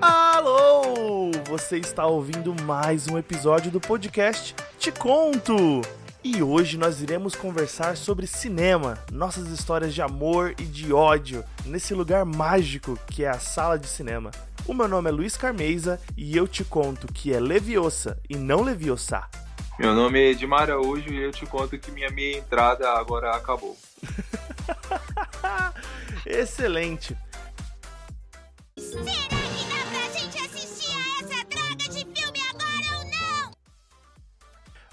Alô! Você está ouvindo mais um episódio do podcast Te Conto! E hoje nós iremos conversar sobre cinema, nossas histórias de amor e de ódio, nesse lugar mágico que é a sala de cinema. O meu nome é Luiz Carmeza e eu te conto que é Leviosa e não Leviosa. Meu nome é Edmar Araújo e eu te conto que minha meia entrada agora acabou. Excelente! Será que dá pra gente assistir a essa droga de filme agora ou não?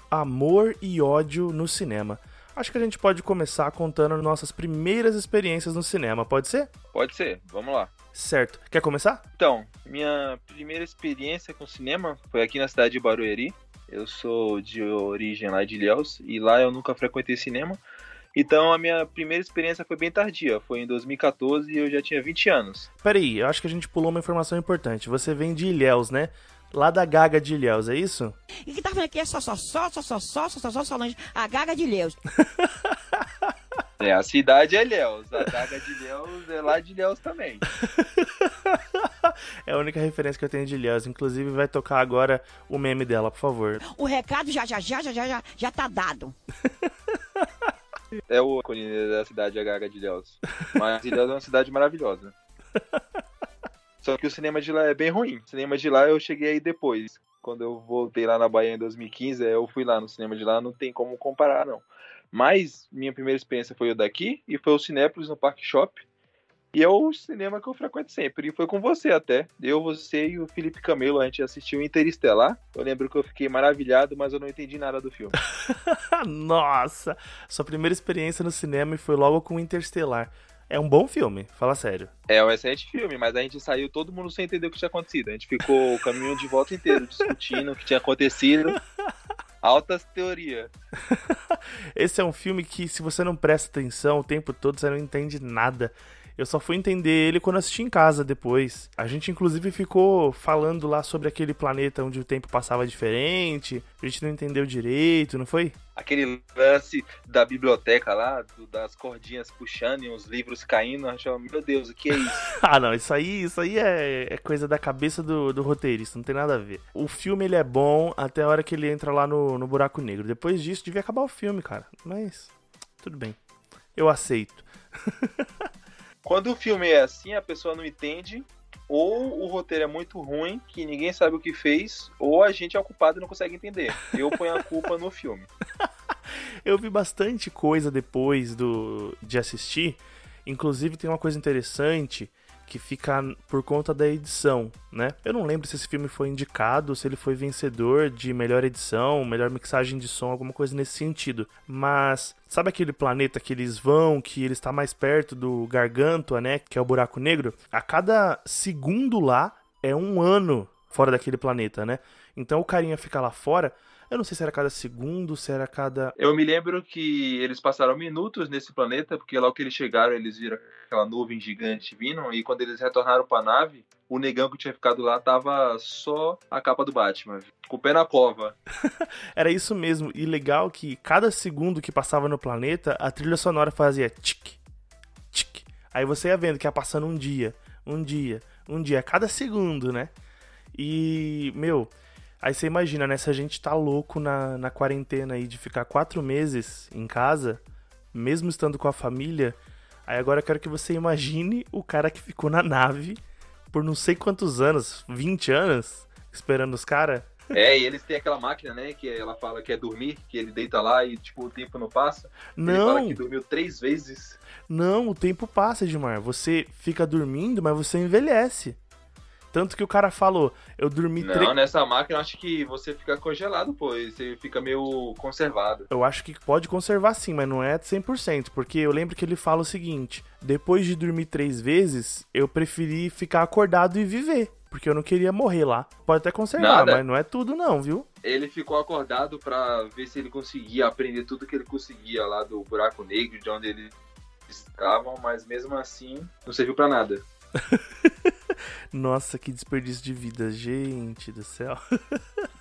Amor e ódio no cinema. Acho que a gente pode começar contando nossas primeiras experiências no cinema, pode ser? Pode ser, vamos lá. Certo. Quer começar? Então, minha primeira experiência com cinema foi aqui na cidade de Barueri. Eu sou de origem lá de Ilhéus e lá eu nunca frequentei cinema. Então a minha primeira experiência foi bem tardia, foi em 2014 e eu já tinha 20 anos. Peraí, eu acho que a gente pulou uma informação importante. Você vem de Ilhéus, né? Lá da Gaga de Ilhéus, é isso? E que tá falando aqui é só, só, só, só, só, só, só, só, só, Solange, a gaga de Leus. É, a cidade é Ilhéus, a daga de Ilhéus é lá de Ilhéus também. é a única referência que eu tenho de Ilhéus. Inclusive, vai tocar agora o meme dela, por favor. O recado já, já, já, já, já, já, já tá dado. É o ícone da cidade, a Gaga de Ilhéus. Mas Ilhéus é uma cidade maravilhosa. Só que o cinema de lá é bem ruim. O cinema de lá eu cheguei aí depois. Quando eu voltei lá na Bahia em 2015, eu fui lá no cinema de lá, não tem como comparar, não. Mas minha primeira experiência foi o daqui e foi o Cinépolis no Park Shop. E é o cinema que eu frequento sempre. E foi com você até. Eu, você e o Felipe Camelo, a gente assistiu Interestelar. Eu lembro que eu fiquei maravilhado, mas eu não entendi nada do filme. Nossa! Sua primeira experiência no cinema foi logo com Interstellar. É um bom filme, fala sério. É um excelente filme, mas a gente saiu todo mundo sem entender o que tinha acontecido. A gente ficou o caminho de volta inteiro discutindo o que tinha acontecido. Altas teorias. Esse é um filme que, se você não presta atenção o tempo todo, você não entende nada. Eu só fui entender ele quando assisti em casa depois. A gente, inclusive, ficou falando lá sobre aquele planeta onde o tempo passava diferente. A gente não entendeu direito, não foi? Aquele lance da biblioteca lá, do- das cordinhas puxando e os livros caindo, eu achava, meu Deus, o que é isso? Ah, não, isso aí, isso aí é, é coisa da cabeça do, do roteirista, não tem nada a ver. O filme ele é bom até a hora que ele entra lá no, no buraco negro. Depois disso, devia acabar o filme, cara. Mas, tudo bem. Eu aceito. Quando o filme é assim, a pessoa não entende, ou o roteiro é muito ruim, que ninguém sabe o que fez, ou a gente é o culpado e não consegue entender. Eu ponho a culpa no filme. Eu vi bastante coisa depois do de assistir. Inclusive tem uma coisa interessante que fica por conta da edição, né? Eu não lembro se esse filme foi indicado, se ele foi vencedor de melhor edição, melhor mixagem de som, alguma coisa nesse sentido. Mas sabe aquele planeta que eles vão, que ele está mais perto do Gargantua, né? Que é o buraco negro? A cada segundo lá é um ano fora daquele planeta, né? Então o carinha fica lá fora. Eu não sei se era cada segundo, se era cada Eu me lembro que eles passaram minutos nesse planeta, porque logo que eles chegaram, eles viram aquela nuvem gigante vindo, e quando eles retornaram pra nave, o negão que tinha ficado lá tava só a capa do Batman, com o pé na cova. Era isso mesmo. E legal que cada segundo que passava no planeta, a trilha sonora fazia tic, tic. Aí você ia vendo que ia passando um dia, um dia, um dia, cada segundo, né? E, meu, aí você imagina, né? Se a gente tá louco na, na quarentena aí de ficar quatro meses em casa, mesmo estando com a família, aí agora eu quero que você imagine o cara que ficou na nave por não sei quantos anos, 20 anos, esperando os caras. É, e eles têm aquela máquina, né, que ela fala que é dormir, que ele deita lá e, tipo, o tempo não passa. Ele fala Não, que dormiu três vezes. Não, o tempo passa, Edmar. Você fica dormindo, mas você envelhece. Tanto que o cara falou, eu dormi Não, três. nessa máquina eu acho que você fica congelado, pô, você fica meio conservado. Eu acho que pode conservar sim, mas não é 100%, porque eu lembro que ele fala o seguinte: depois de dormir três vezes, eu preferi ficar acordado e viver, porque eu não queria morrer lá. Pode até conservar, Nada. mas não é tudo não, viu? Ele ficou acordado pra ver se ele conseguia aprender tudo que ele conseguia lá do buraco negro, de onde eles estavam, mas mesmo assim não serviu pra nada. Nossa, que desperdício de vida, gente do céu.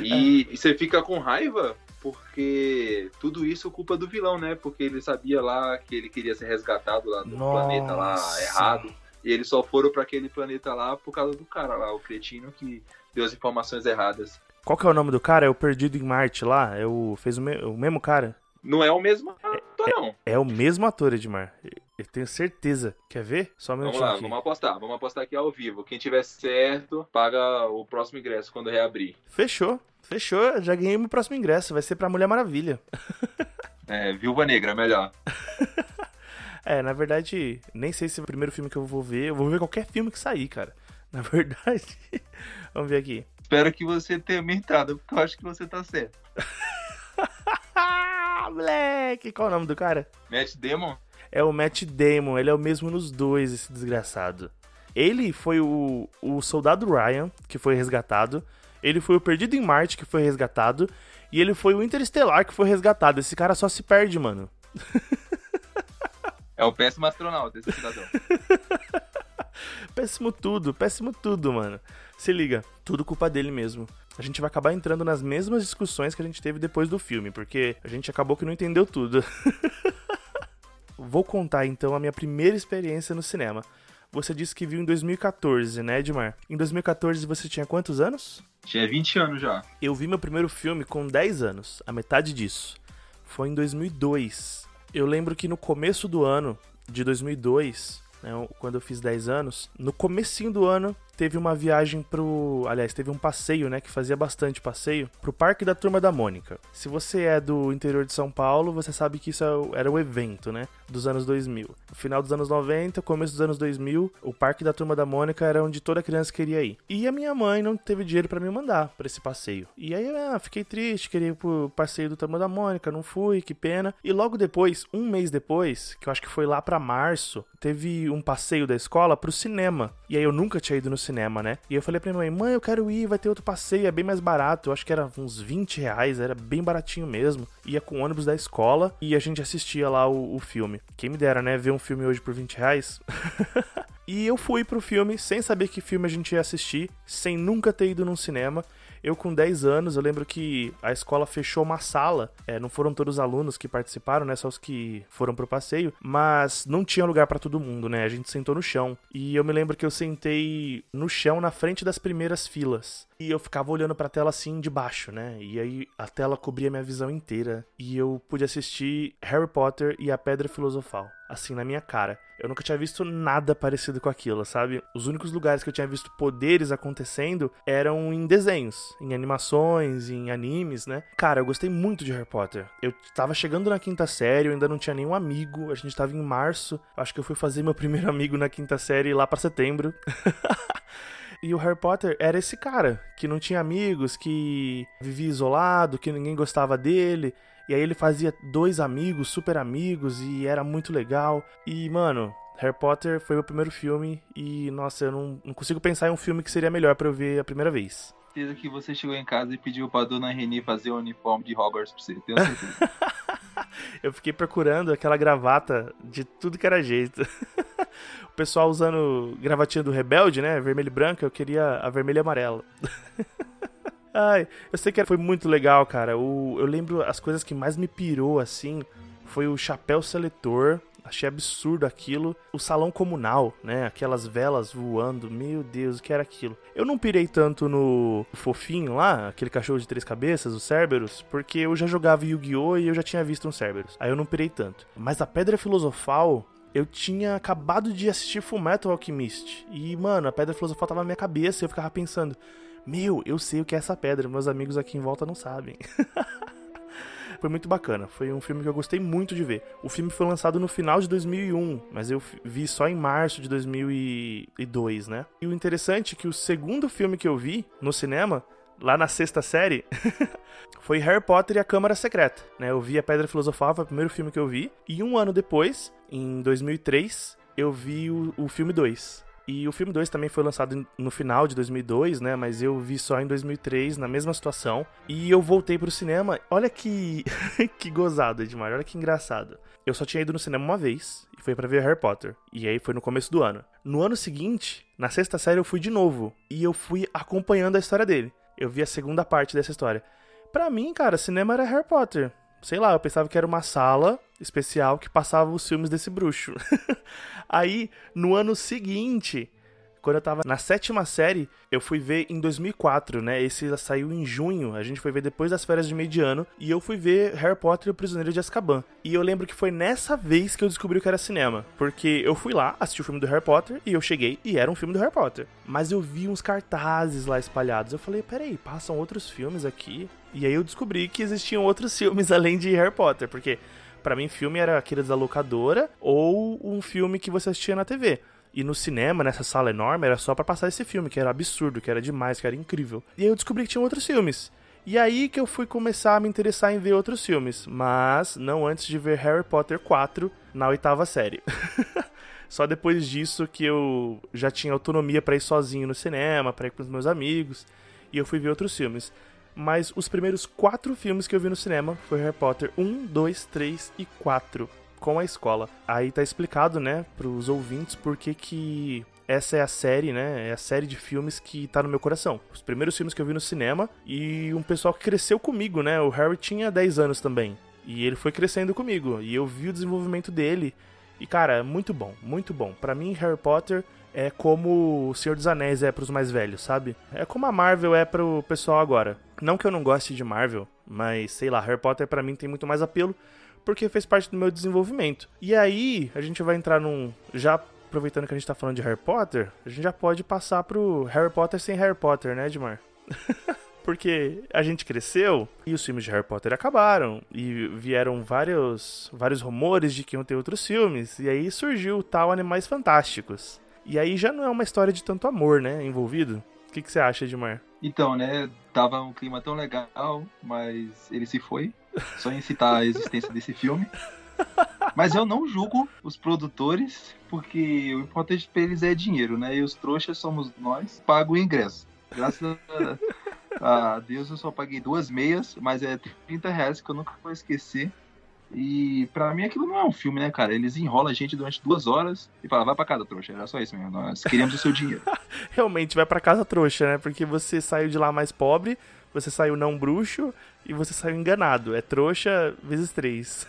E, e você fica com raiva porque tudo isso é culpa do vilão, né? Porque ele sabia lá que ele queria ser resgatado lá do Nossa. planeta lá errado. E eles só foram pra aquele planeta lá por causa do cara lá, o cretino que deu as informações erradas. Qual que é o nome do cara? É o Perdido em Marte lá? É o. Fez o, me- o mesmo cara? Não é o mesmo ator, não. É o mesmo ator, Edmar. Eu tenho certeza. Quer ver? Só um Vamos minutinho lá, aqui. vamos apostar. Vamos apostar aqui ao vivo. Quem tiver certo, paga o próximo ingresso quando reabrir. Fechou. Fechou. Já ganhei meu próximo ingresso. Vai ser pra Mulher Maravilha. É, Viúva Negra, melhor. É, na verdade, nem sei se é o primeiro filme que eu vou ver. Eu vou ver qualquer filme que sair, cara. Na verdade. Vamos ver aqui. Espero que você tenha minha entrada, porque eu acho que você tá certo. Ah, moleque! Qual é o nome do cara? Matt Damon? É o Matt Damon. Ele é o mesmo nos dois, esse desgraçado. Ele foi o, o soldado Ryan, que foi resgatado. Ele foi o Perdido em Marte, que foi resgatado. E ele foi o Interestelar, que foi resgatado. Esse cara só se perde, mano. É o péssimo astronauta, esse cidadão. Péssimo tudo, péssimo tudo, mano. Se liga, tudo culpa dele mesmo. A gente vai acabar entrando nas mesmas discussões que a gente teve depois do filme, porque a gente acabou que não entendeu tudo. Vou contar então a minha primeira experiência no cinema. Você disse que viu em 2014, né, Edmar? Em 2014 você tinha quantos anos? Tinha 20 anos já. Eu vi meu primeiro filme com 10 anos, a metade disso. Foi em 2002. Eu lembro que no começo do ano de 2002, né, quando eu fiz 10 anos, no comecinho do ano teve uma viagem pro, aliás, teve um passeio, né, que fazia bastante passeio, pro Parque da Turma da Mônica. Se você é do interior de São Paulo, você sabe que isso é era o evento, né, dos anos 2000. No final dos anos 90, começo dos anos 2000, o Parque da Turma da Mônica era onde toda criança queria ir. E a minha mãe não teve dinheiro pra me mandar pra esse passeio. E aí, ah, fiquei triste, queria ir pro passeio do Turma da Mônica, não fui, que pena. E logo depois, um mês depois, que eu acho que foi lá pra março, teve um passeio da escola pro cinema. E aí eu nunca tinha ido no cinema, né? E eu falei pra minha mãe, mãe, eu quero ir, vai ter outro passeio, é bem mais barato. Eu acho que era uns 20 reais, era bem baratinho mesmo. Ia com o ônibus da escola e a gente assistia lá o, o filme. Quem me dera, né? Ver um filme hoje por 20 reais. E eu fui pro filme sem saber que filme a gente ia assistir, sem nunca ter ido num cinema. Eu com 10 anos, eu lembro que a escola fechou uma sala. É, não foram todos os alunos que participaram, né? Só os que foram pro passeio. Mas não tinha lugar pra todo mundo, né? A gente sentou no chão. E eu me lembro que eu sentei no chão na frente das primeiras filas. E eu ficava olhando pra tela assim de baixo, né? E aí a tela cobria minha visão inteira. E eu pude assistir Harry Potter e a Pedra Filosofal. Assim, na minha cara. Eu nunca tinha visto nada parecido com aquilo, sabe? Os únicos lugares que eu tinha visto poderes acontecendo eram em desenhos, em animações, em animes, né? Cara, eu gostei muito de Harry Potter. Eu tava chegando na quinta série, eu ainda não tinha nenhum amigo. A gente tava em março. Acho que eu fui fazer meu primeiro amigo na quinta série lá pra setembro. E o Harry Potter era esse cara que não tinha amigos, que vivia isolado, que ninguém gostava dele. E aí ele fazia dois amigos, super amigos, e era muito legal. E, mano, Harry Potter foi meu primeiro filme. E, nossa, eu não, não consigo pensar em um filme que seria melhor pra eu ver a primeira vez. Certeza que você chegou em casa e pediu pra dona Reni fazer o uniforme de Hogwarts pra você. Tenho certeza. Eu fiquei procurando aquela gravata de tudo que era jeito. o pessoal usando gravatinha do Rebelde, né? Vermelho e branco, eu queria a vermelha e amarela. Ai, eu sei que foi muito legal, cara. O, eu lembro as coisas que mais me pirou, assim, foi o chapéu seletor. Achei absurdo aquilo. O salão comunal, né? Aquelas velas voando. Meu Deus, o que era aquilo? Eu não pirei tanto no fofinho lá, aquele cachorro de três cabeças, o Cerberus, porque eu já jogava Yu-Gi-Oh! e eu já tinha visto um Cerberus. Aí eu não pirei tanto. Mas a Pedra Filosofal, eu tinha acabado de assistir Fullmetal Alchemist. E, mano, a Pedra Filosofal tava na minha cabeça e eu ficava pensando... Meu, eu sei o que é essa pedra, meus amigos aqui em volta não sabem. foi muito bacana, foi um filme que eu gostei muito de ver. O filme foi lançado no final de 2001, mas eu vi só em março de 2002, né? E o interessante é que o segundo filme que eu vi no cinema, lá na sexta série, foi Harry Potter e a Câmara Secreta, né? Eu vi a Pedra Filosofal, foi o primeiro filme que eu vi, e um ano depois, em 2003, eu vi o, o filme 2. E o filme 2 também foi lançado no final de 2002, né? Mas eu vi só em 2003, na mesma situação. E eu voltei pro cinema. Olha que que gozado, Edmar. Olha que engraçado. Eu só tinha ido no cinema uma vez e foi para ver Harry Potter. E aí foi no começo do ano. No ano seguinte, na sexta série, eu fui de novo. E eu fui acompanhando a história dele. Eu vi a segunda parte dessa história. Pra mim, cara, cinema era Harry Potter. Sei lá, eu pensava que era uma sala especial que passava os filmes desse bruxo. Aí, no ano seguinte, quando eu tava na sétima série, eu fui ver em 2004, né? Esse saiu em junho, a gente foi ver depois das férias de meio de ano, e eu fui ver Harry Potter e o Prisioneiro de Azkaban. E eu lembro que foi nessa vez que eu descobri que era cinema, porque eu fui lá, assisti o filme do Harry Potter, e eu cheguei e era um filme do Harry Potter. Mas eu vi uns cartazes lá espalhados, eu falei, peraí, passam outros filmes aqui? E aí eu descobri que existiam outros filmes além de Harry Potter, porque para mim filme era aqueles da locadora ou um filme que você assistia na TV. E no cinema, nessa sala enorme, era só para passar esse filme, que era absurdo, que era demais, que era incrível. E aí eu descobri que tinha outros filmes. E aí que eu fui começar a me interessar em ver outros filmes, mas não antes de ver Harry Potter 4 na oitava série. Só depois disso que eu já tinha autonomia para ir sozinho no cinema, para ir com os meus amigos, e eu fui ver outros filmes. Mas os primeiros quatro filmes que eu vi no cinema foi Harry Potter 1, 2, 3 e 4 com a escola. Aí tá explicado, né, pros ouvintes por que que essa é a série, né? É a série de filmes que tá no meu coração. Os primeiros filmes que eu vi no cinema e um pessoal que cresceu comigo, né? O Harry tinha 10 anos também. E ele foi crescendo comigo. E eu vi o desenvolvimento dele. E, cara, muito bom, muito bom. Para mim, Harry Potter é como o Senhor dos Anéis é pros mais velhos, sabe? É como a Marvel é pro pessoal agora. Não que eu não goste de Marvel, mas sei lá, Harry Potter para mim tem muito mais apelo porque fez parte do meu desenvolvimento. E aí, a gente vai entrar num. Já aproveitando que a gente tá falando de Harry Potter, a gente já pode passar pro Harry Potter sem Harry Potter, né, Edmar? porque a gente cresceu e os filmes de Harry Potter acabaram e vieram vários, vários rumores de que iam ter outros filmes e aí surgiu o tal Animais Fantásticos. E aí já não é uma história de tanto amor, né, envolvido. O que, que você acha, Edmar? Então, né, tava um clima tão legal, mas ele se foi só em citar a existência desse filme. Mas eu não julgo os produtores, porque o importante para eles é dinheiro, né? E os trouxas somos nós, pago o ingresso. Graças a, a Deus eu só paguei duas meias, mas é 30 reais que eu nunca vou esquecer. E pra mim aquilo não é um filme, né, cara? Eles enrolam a gente durante duas horas e falam, vai pra casa, trouxa. Era só isso mesmo. Nós queríamos o seu dinheiro. Realmente, vai pra casa, trouxa, né? Porque você saiu de lá mais pobre, você saiu não bruxo e você saiu enganado. É trouxa vezes três.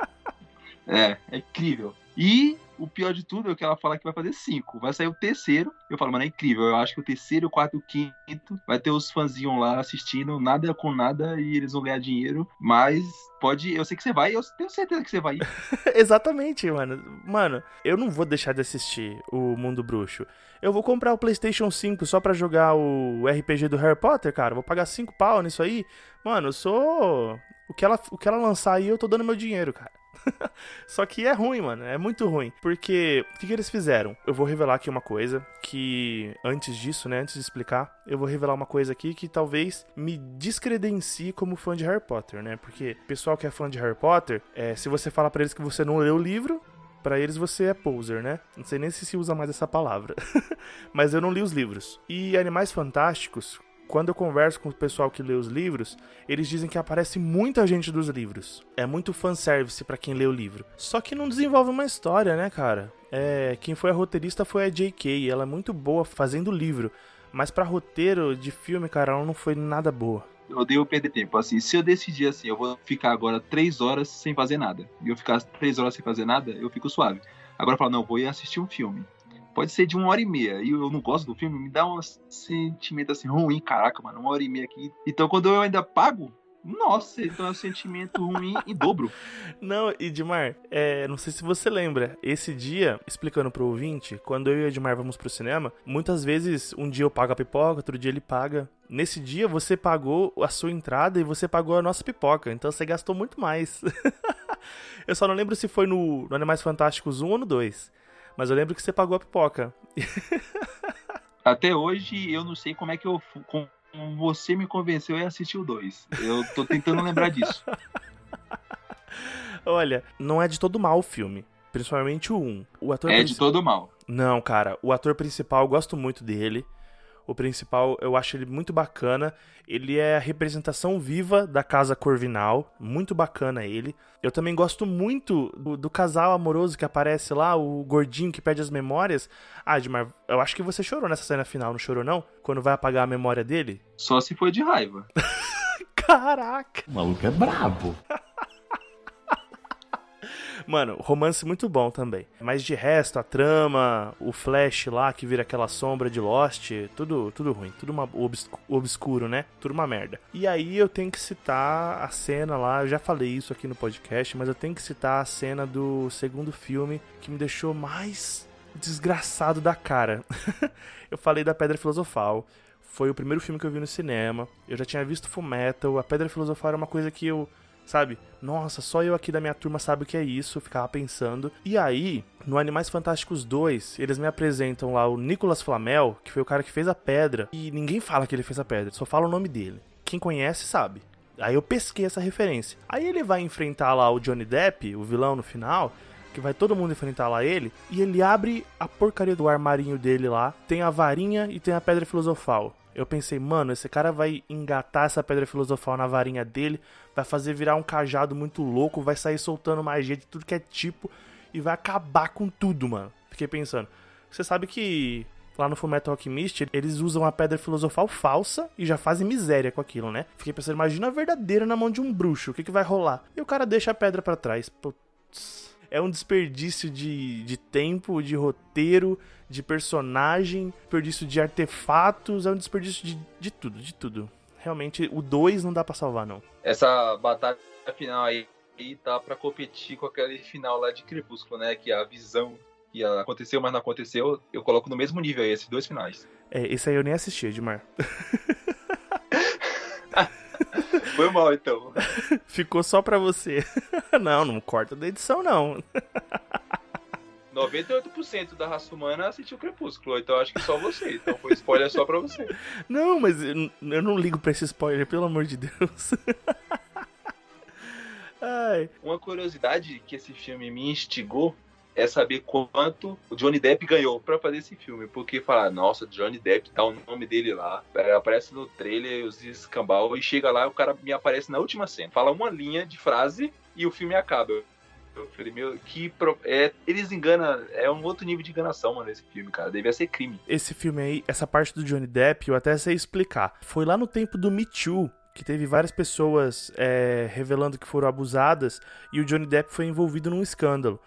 é, é incrível. E o pior de tudo é que ela fala que vai fazer cinco. Vai sair o terceiro. Eu falo, mano, é incrível. Eu acho que o terceiro, o quarto o quinto vai ter os fãzinhos lá assistindo, nada com nada, e eles vão ganhar dinheiro. Mas pode. Eu sei que você vai, eu tenho certeza que você vai. Exatamente, mano. Mano, eu não vou deixar de assistir o Mundo Bruxo. Eu vou comprar o PlayStation 5 só pra jogar o RPG do Harry Potter, cara. Vou pagar 5 pau nisso aí. Mano, eu sou. O que, ela, o que ela lançar aí, eu tô dando meu dinheiro, cara. Só que é ruim, mano. É muito ruim. Porque o que, que, eles fizeram? Eu vou revelar aqui uma coisa que, antes disso, né? Antes de explicar, eu vou revelar uma coisa aqui que talvez me descredencie como fã de Harry Potter, né? Porque pessoal que é fã de Harry Potter, é, se você fala para eles que você não leu o livro, para eles você é poser, né? Não sei nem se se usa mais essa palavra. Mas eu não li os livros. E Animais Fantásticos, quando eu converso com o pessoal que lê os livros, eles dizem que aparece muita gente dos livros. É muito fanservice para quem lê o livro. Só que não desenvolve uma história, né, cara? É, quem foi a roteirista foi a J.K. Ela é muito boa fazendo livro. Mas para roteiro de filme, cara, ela não foi nada boa. Eu odeio perder tempo. Assim, se eu decidir assim, eu vou ficar agora três horas sem fazer nada. E eu ficar três horas sem fazer nada, eu fico suave. Agora eu falo, não, vou ir assistir um filme pode ser de uma hora e meia. E eu não gosto do filme, me dá um sentimento assim ruim, caraca, mano, uma hora e meia aqui. Então quando eu ainda pago, nossa, então é um sentimento ruim em dobro. Não, Edmar, é, não sei se você lembra, esse dia, explicando pro ouvinte, quando eu e o Edmar vamos pro cinema, muitas vezes um dia eu pago a pipoca, outro dia ele paga. Nesse dia você pagou a sua entrada e você pagou a nossa pipoca, então você gastou muito mais. eu só não lembro se foi no, no Animais Fantásticos 1 ou no 2. Mas eu lembro que você pagou a pipoca. Até hoje eu não sei como é que eu. Você me convenceu a assistir o 2. Eu tô tentando lembrar disso. Olha, não é de todo mal o filme. Principalmente o 1. O ator é de todo mal. Não, cara. O ator principal, eu gosto muito dele. O principal, eu acho ele muito bacana. Ele é a representação viva da casa Corvinal. Muito bacana ele. Eu também gosto muito do, do casal amoroso que aparece lá, o gordinho que pede as memórias. Ah, Edmar, eu acho que você chorou nessa cena final, não chorou não? Quando vai apagar a memória dele? Só se foi de raiva. Caraca! O maluco é brabo. Mano, romance muito bom também. Mas de resto, a trama, o Flash lá que vira aquela sombra de Lost, tudo, tudo ruim, tudo uma, obs- obscuro, né? Tudo uma merda. E aí eu tenho que citar a cena lá, eu já falei isso aqui no podcast, mas eu tenho que citar a cena do segundo filme que me deixou mais desgraçado da cara. eu falei da Pedra Filosofal. Foi o primeiro filme que eu vi no cinema. Eu já tinha visto Fullmetal. A Pedra Filosofal era uma coisa que eu sabe? Nossa, só eu aqui da minha turma sabe o que é isso, eu ficava pensando. E aí, no Animais Fantásticos 2, eles me apresentam lá o Nicolas Flamel, que foi o cara que fez a pedra, e ninguém fala que ele fez a pedra, só fala o nome dele. Quem conhece sabe. Aí eu pesquei essa referência. Aí ele vai enfrentar lá o Johnny Depp, o vilão no final, que vai todo mundo enfrentar lá ele, e ele abre a porcaria do armarinho dele lá, tem a varinha e tem a pedra filosofal. Eu pensei, mano, esse cara vai engatar essa pedra filosofal na varinha dele, vai fazer virar um cajado muito louco, vai sair soltando magia de tudo que é tipo e vai acabar com tudo, mano. Fiquei pensando. Você sabe que lá no Fullmetal Alchemist eles usam a pedra filosofal falsa e já fazem miséria com aquilo, né? Fiquei pensando, imagina a verdadeira na mão de um bruxo, o que, que vai rolar? E o cara deixa a pedra pra trás. Putz. É um desperdício de, de tempo, de roteiro, de personagem, desperdício de artefatos, é um desperdício de, de tudo, de tudo. Realmente, o 2 não dá pra salvar, não. Essa batalha final aí, aí tá pra competir com aquele final lá de Crepúsculo, né? Que a visão que aconteceu, mas não aconteceu, eu coloco no mesmo nível aí, esses dois finais. É, esse aí eu nem assisti, Edmar. Foi mal, então. Ficou só pra você. não, não corta da edição, não. 98% da raça humana assistiu Crepúsculo, então acho que só você. Então foi spoiler só pra você. Não, mas eu, eu não ligo pra esse spoiler, pelo amor de Deus. Ai. Uma curiosidade que esse filme me instigou é saber quanto o Johnny Depp ganhou pra fazer esse filme. Porque falar, nossa, Johnny Depp tá o nome dele lá, é, aparece no trailer, os escambau, e chega lá o cara me aparece na última cena. Fala uma linha de frase e o filme acaba. Eu falei, meu, que. Pro... É, eles enganam. É um outro nível de enganação, mano, esse filme, cara. Devia ser crime. Esse filme aí, essa parte do Johnny Depp, eu até sei explicar. Foi lá no tempo do Me Too, que teve várias pessoas é, revelando que foram abusadas e o Johnny Depp foi envolvido num escândalo.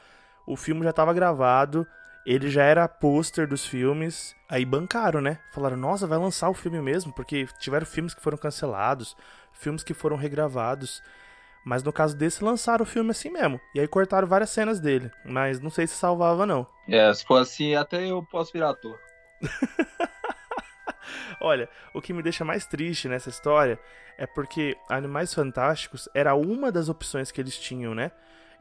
O filme já estava gravado, ele já era pôster dos filmes, aí bancaram, né? Falaram, nossa, vai lançar o filme mesmo, porque tiveram filmes que foram cancelados, filmes que foram regravados. Mas no caso desse, lançaram o filme assim mesmo. E aí cortaram várias cenas dele. Mas não sei se salvava, não. É, se for assim, até eu posso virar ator. Olha, o que me deixa mais triste nessa história é porque Animais Fantásticos era uma das opções que eles tinham, né?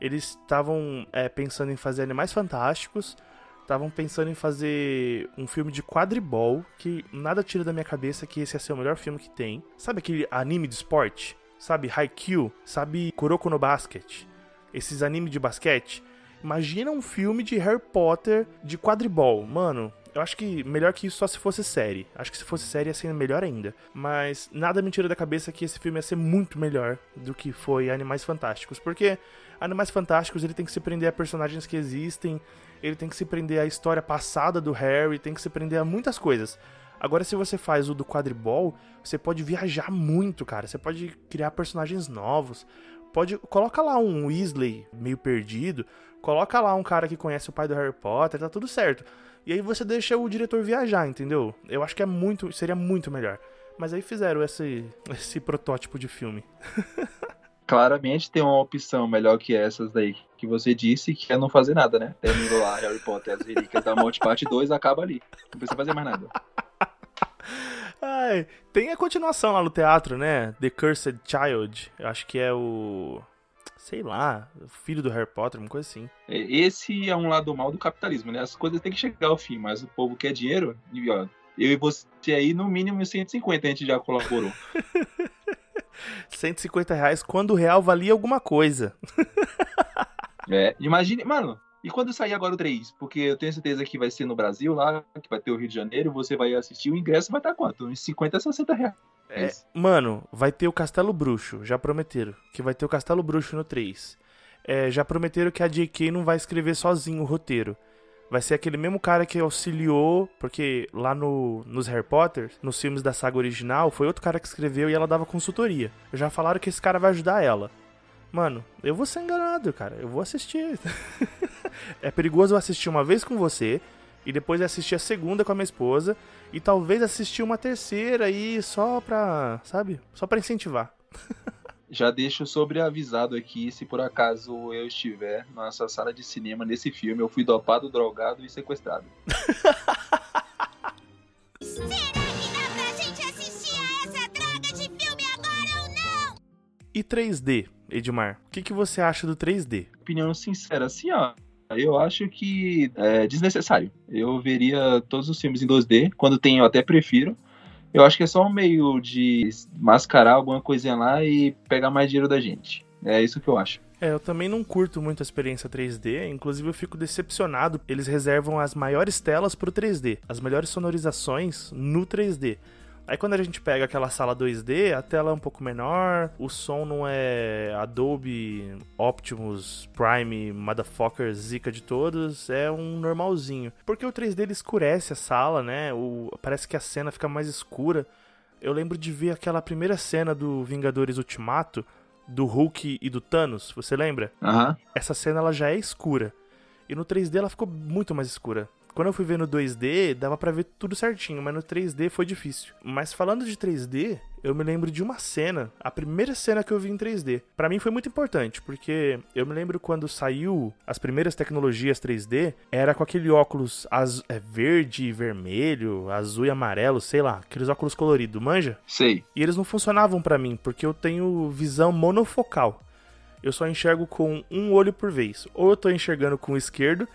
Eles estavam é, pensando em fazer Animais Fantásticos, estavam pensando em fazer um filme de quadribol, que nada tira da minha cabeça que esse ia ser o melhor filme que tem. Sabe aquele anime de esporte? Sabe Haikyuu? Sabe Kuroko no Basket? Esses animes de basquete? Imagina um filme de Harry Potter de quadribol. Mano, eu acho que melhor que isso só se fosse série. Acho que se fosse série ia ser melhor ainda. Mas nada me tira da cabeça que esse filme ia ser muito melhor do que foi Animais Fantásticos. Porque Animais Fantásticos ele tem que se prender a personagens que existem, ele tem que se prender à história passada do Harry, tem que se prender a muitas coisas. Agora, se você faz o do quadribol, você pode viajar muito, cara. Você pode criar personagens novos. Pode. Coloca lá um Weasley meio perdido. Coloca lá um cara que conhece o pai do Harry Potter, tá tudo certo. E aí você deixa o diretor viajar, entendeu? Eu acho que é muito. Seria muito melhor. Mas aí fizeram esse, esse protótipo de filme. Claramente tem uma opção melhor que essas daí que você disse, que é não fazer nada, né? Terminou lá Harry Potter, as Relíquias da Morte, parte 2, acaba ali. Não precisa fazer mais nada. Ai, tem a continuação lá no teatro, né? The Cursed Child. Eu acho que é o. Sei lá, filho do Harry Potter, uma coisa assim. Esse é um lado mal do capitalismo, né? As coisas têm que chegar ao fim, mas o povo quer dinheiro. E ó, eu e você aí, no mínimo 150 a gente já colaborou. 150 reais quando o real valia alguma coisa. É, imagine, mano, E quando sair agora o 3? Porque eu tenho certeza que vai ser no Brasil lá, que vai ter o Rio de Janeiro, você vai assistir, o ingresso vai estar quanto? Uns 50 a 60 reais. É, mano, vai ter o Castelo Bruxo, já prometeram. Que vai ter o Castelo Bruxo no 3. É, já prometeram que a JK não vai escrever sozinho o roteiro. Vai ser aquele mesmo cara que auxiliou, porque lá no, nos Harry Potter, nos filmes da saga original, foi outro cara que escreveu e ela dava consultoria. Já falaram que esse cara vai ajudar ela. Mano, eu vou ser enganado, cara. Eu vou assistir. é perigoso eu assistir uma vez com você e depois assistir a segunda com a minha esposa e talvez assistir uma terceira aí só pra, sabe? Só pra incentivar. Já deixo sobreavisado aqui, se por acaso eu estiver nessa sala de cinema nesse filme, eu fui dopado, drogado e sequestrado. Será que dá pra gente assistir a essa droga de filme agora ou não? E 3D, Edmar? O que, que você acha do 3D? Opinião sincera, assim, ó. Eu acho que é desnecessário. Eu veria todos os filmes em 2D. Quando tem, eu até prefiro. Eu acho que é só um meio de mascarar alguma coisinha lá e pegar mais dinheiro da gente. É isso que eu acho. É, eu também não curto muito a experiência 3D, inclusive eu fico decepcionado. Eles reservam as maiores telas pro 3D, as melhores sonorizações no 3D. Aí quando a gente pega aquela sala 2D, a tela é um pouco menor, o som não é Adobe Optimus Prime Motherfucker zica de todos, é um normalzinho. Porque o 3D ele escurece a sala, né? O, parece que a cena fica mais escura. Eu lembro de ver aquela primeira cena do Vingadores Ultimato, do Hulk e do Thanos, você lembra? Aham. Essa cena ela já é escura. E no 3D ela ficou muito mais escura. Quando eu fui ver no 2D, dava pra ver tudo certinho, mas no 3D foi difícil. Mas falando de 3D, eu me lembro de uma cena, a primeira cena que eu vi em 3D. Pra mim foi muito importante, porque eu me lembro quando saiu as primeiras tecnologias 3D, era com aquele óculos az- é, verde vermelho, azul e amarelo, sei lá, aqueles óculos coloridos, manja? Sei. E eles não funcionavam pra mim, porque eu tenho visão monofocal. Eu só enxergo com um olho por vez. Ou eu tô enxergando com o esquerdo,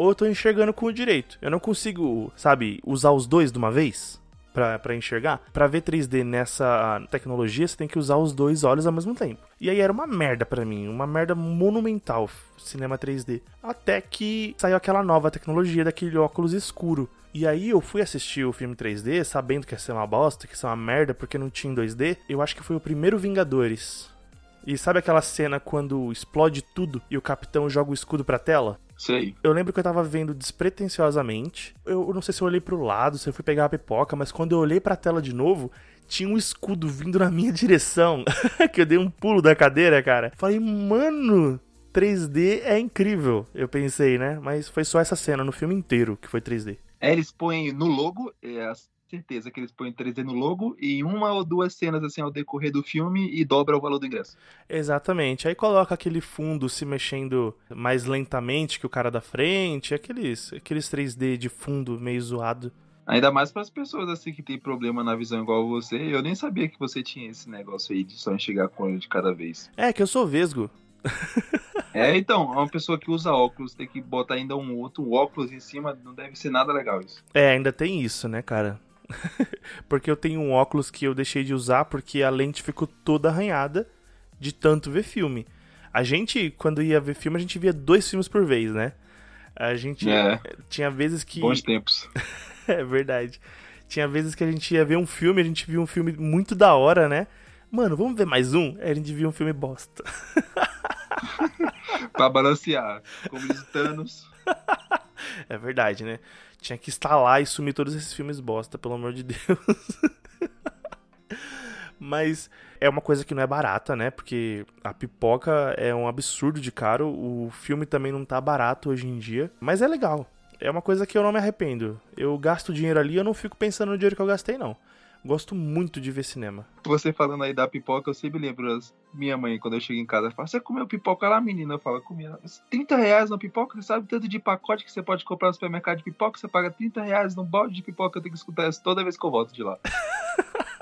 ou eu tô enxergando com o direito. Eu não consigo, sabe, usar os dois de uma vez pra enxergar. Pra ver 3D nessa tecnologia, você tem que usar os dois olhos ao mesmo tempo. E aí era uma merda pra mim, uma merda monumental, cinema 3D. Até que saiu aquela nova tecnologia daquele óculos escuro. E aí eu fui assistir o filme 3D, sabendo que ia ser uma bosta, que ia ser uma merda, porque não tinha em 2D. Eu acho que foi o primeiro Vingadores. E sabe aquela cena quando explode tudo e o capitão joga o escudo pra tela? Sei. Eu lembro que eu tava vendo despretensiosamente. Eu não sei se eu olhei pro lado, se eu fui pegar a pipoca, mas quando eu olhei pra tela de novo, tinha um escudo vindo na minha direção. que eu dei um pulo da cadeira, cara. Falei, mano, 3D é incrível. Eu pensei, né? Mas foi só essa cena no filme inteiro que foi 3D. É, eles põem no logo, é a certeza que eles põem 3D no logo, e uma ou duas cenas assim ao decorrer do filme e dobra o valor do ingresso. Exatamente. Aí coloca aquele fundo se mexendo mais lentamente que o cara da frente, aqueles, aqueles 3D de fundo meio zoado. Ainda mais para as pessoas assim que tem problema na visão igual você. Eu nem sabia que você tinha esse negócio aí de só enxergar com olho de cada vez. É que eu sou vesgo. É, então, uma pessoa que usa óculos tem que botar ainda um outro óculos em cima, não deve ser nada legal isso. É, ainda tem isso, né, cara? porque eu tenho um óculos que eu deixei de usar porque a lente ficou toda arranhada de tanto ver filme. A gente, quando ia ver filme, a gente via dois filmes por vez, né? A gente É. tinha vezes que. Bons tempos. É verdade. Tinha vezes que a gente ia ver um filme, a gente via um filme muito da hora, né? Mano, vamos ver mais um? Aí a gente via um filme bosta. pra balancear. Como diz Thanos. É verdade, né? Tinha que instalar e sumir todos esses filmes bosta, pelo amor de Deus. Mas é uma coisa que não é barata, né? Porque a pipoca é um absurdo de caro, o filme também não tá barato hoje em dia, mas é legal. É uma coisa que eu não me arrependo. Eu gasto dinheiro ali, eu não fico pensando no dinheiro que eu gastei, não. Gosto muito de ver cinema. Você falando aí da pipoca, eu sempre lembro as- minha mãe, quando eu chego em casa, fala: Você comeu pipoca lá, menina? Eu falo: Comi. Ela, "Mas 30 reais na pipoca? Você sabe o tanto de pacote que você pode comprar no supermercado de pipoca? Você paga 30 reais num balde de pipoca. Eu tenho que escutar isso toda vez que eu volto de lá.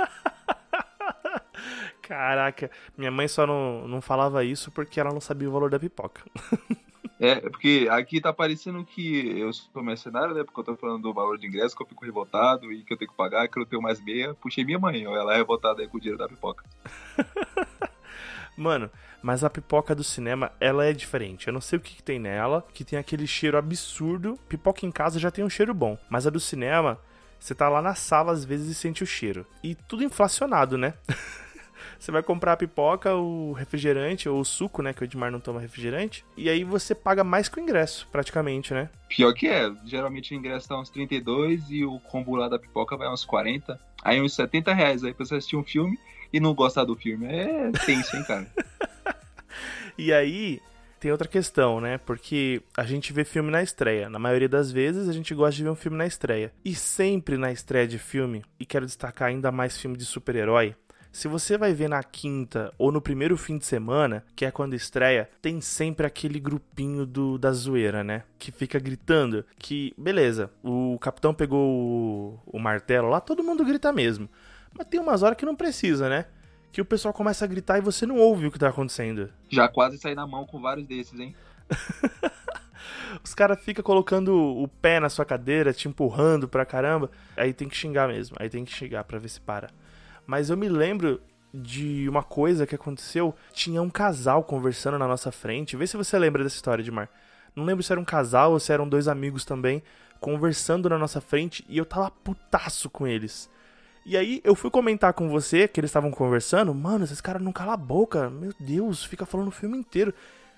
Caraca, minha mãe só não, não falava isso porque ela não sabia o valor da pipoca. É, porque aqui tá parecendo que eu sou mercenário, né? Porque eu tô falando do valor de ingresso, que eu fico revoltado e que eu tenho que pagar, que eu não tenho mais meia. Puxei minha mãe, ó, ela é revoltada aí com o dinheiro da pipoca. Mano, mas a pipoca do cinema, ela é diferente. Eu não sei o que, que tem nela, que tem aquele cheiro absurdo. Pipoca em casa já tem um cheiro bom, mas a do cinema, você tá lá na sala às vezes e sente o cheiro. E tudo inflacionado, né? Você vai comprar a pipoca, o refrigerante, ou o suco, né? Que o Edmar não toma refrigerante. E aí você paga mais que o ingresso, praticamente, né? Pior que é, geralmente o ingresso tá uns 32 e o combo lá da pipoca vai uns 40. Aí uns 70 reais aí pra você assistir um filme e não gostar do filme. É tenso, hein, cara? E aí, tem outra questão, né? Porque a gente vê filme na estreia. Na maioria das vezes, a gente gosta de ver um filme na estreia. E sempre na estreia de filme, e quero destacar ainda mais filme de super-herói, se você vai ver na quinta ou no primeiro fim de semana, que é quando estreia, tem sempre aquele grupinho do da zoeira, né? Que fica gritando que, beleza, o capitão pegou o, o martelo lá, todo mundo grita mesmo. Mas tem umas horas que não precisa, né? Que o pessoal começa a gritar e você não ouve o que tá acontecendo. Já quase saí na mão com vários desses, hein? Os caras ficam colocando o pé na sua cadeira, te empurrando pra caramba. Aí tem que xingar mesmo. Aí tem que xingar pra ver se para. Mas eu me lembro de uma coisa que aconteceu. Tinha um casal conversando na nossa frente. Vê se você lembra dessa história, Edmar. Não lembro se era um casal ou se eram dois amigos também conversando na nossa frente e eu tava putaço com eles. E aí eu fui comentar com você que eles estavam conversando. Mano, esses caras não calam a boca. Meu Deus, fica falando o filme inteiro.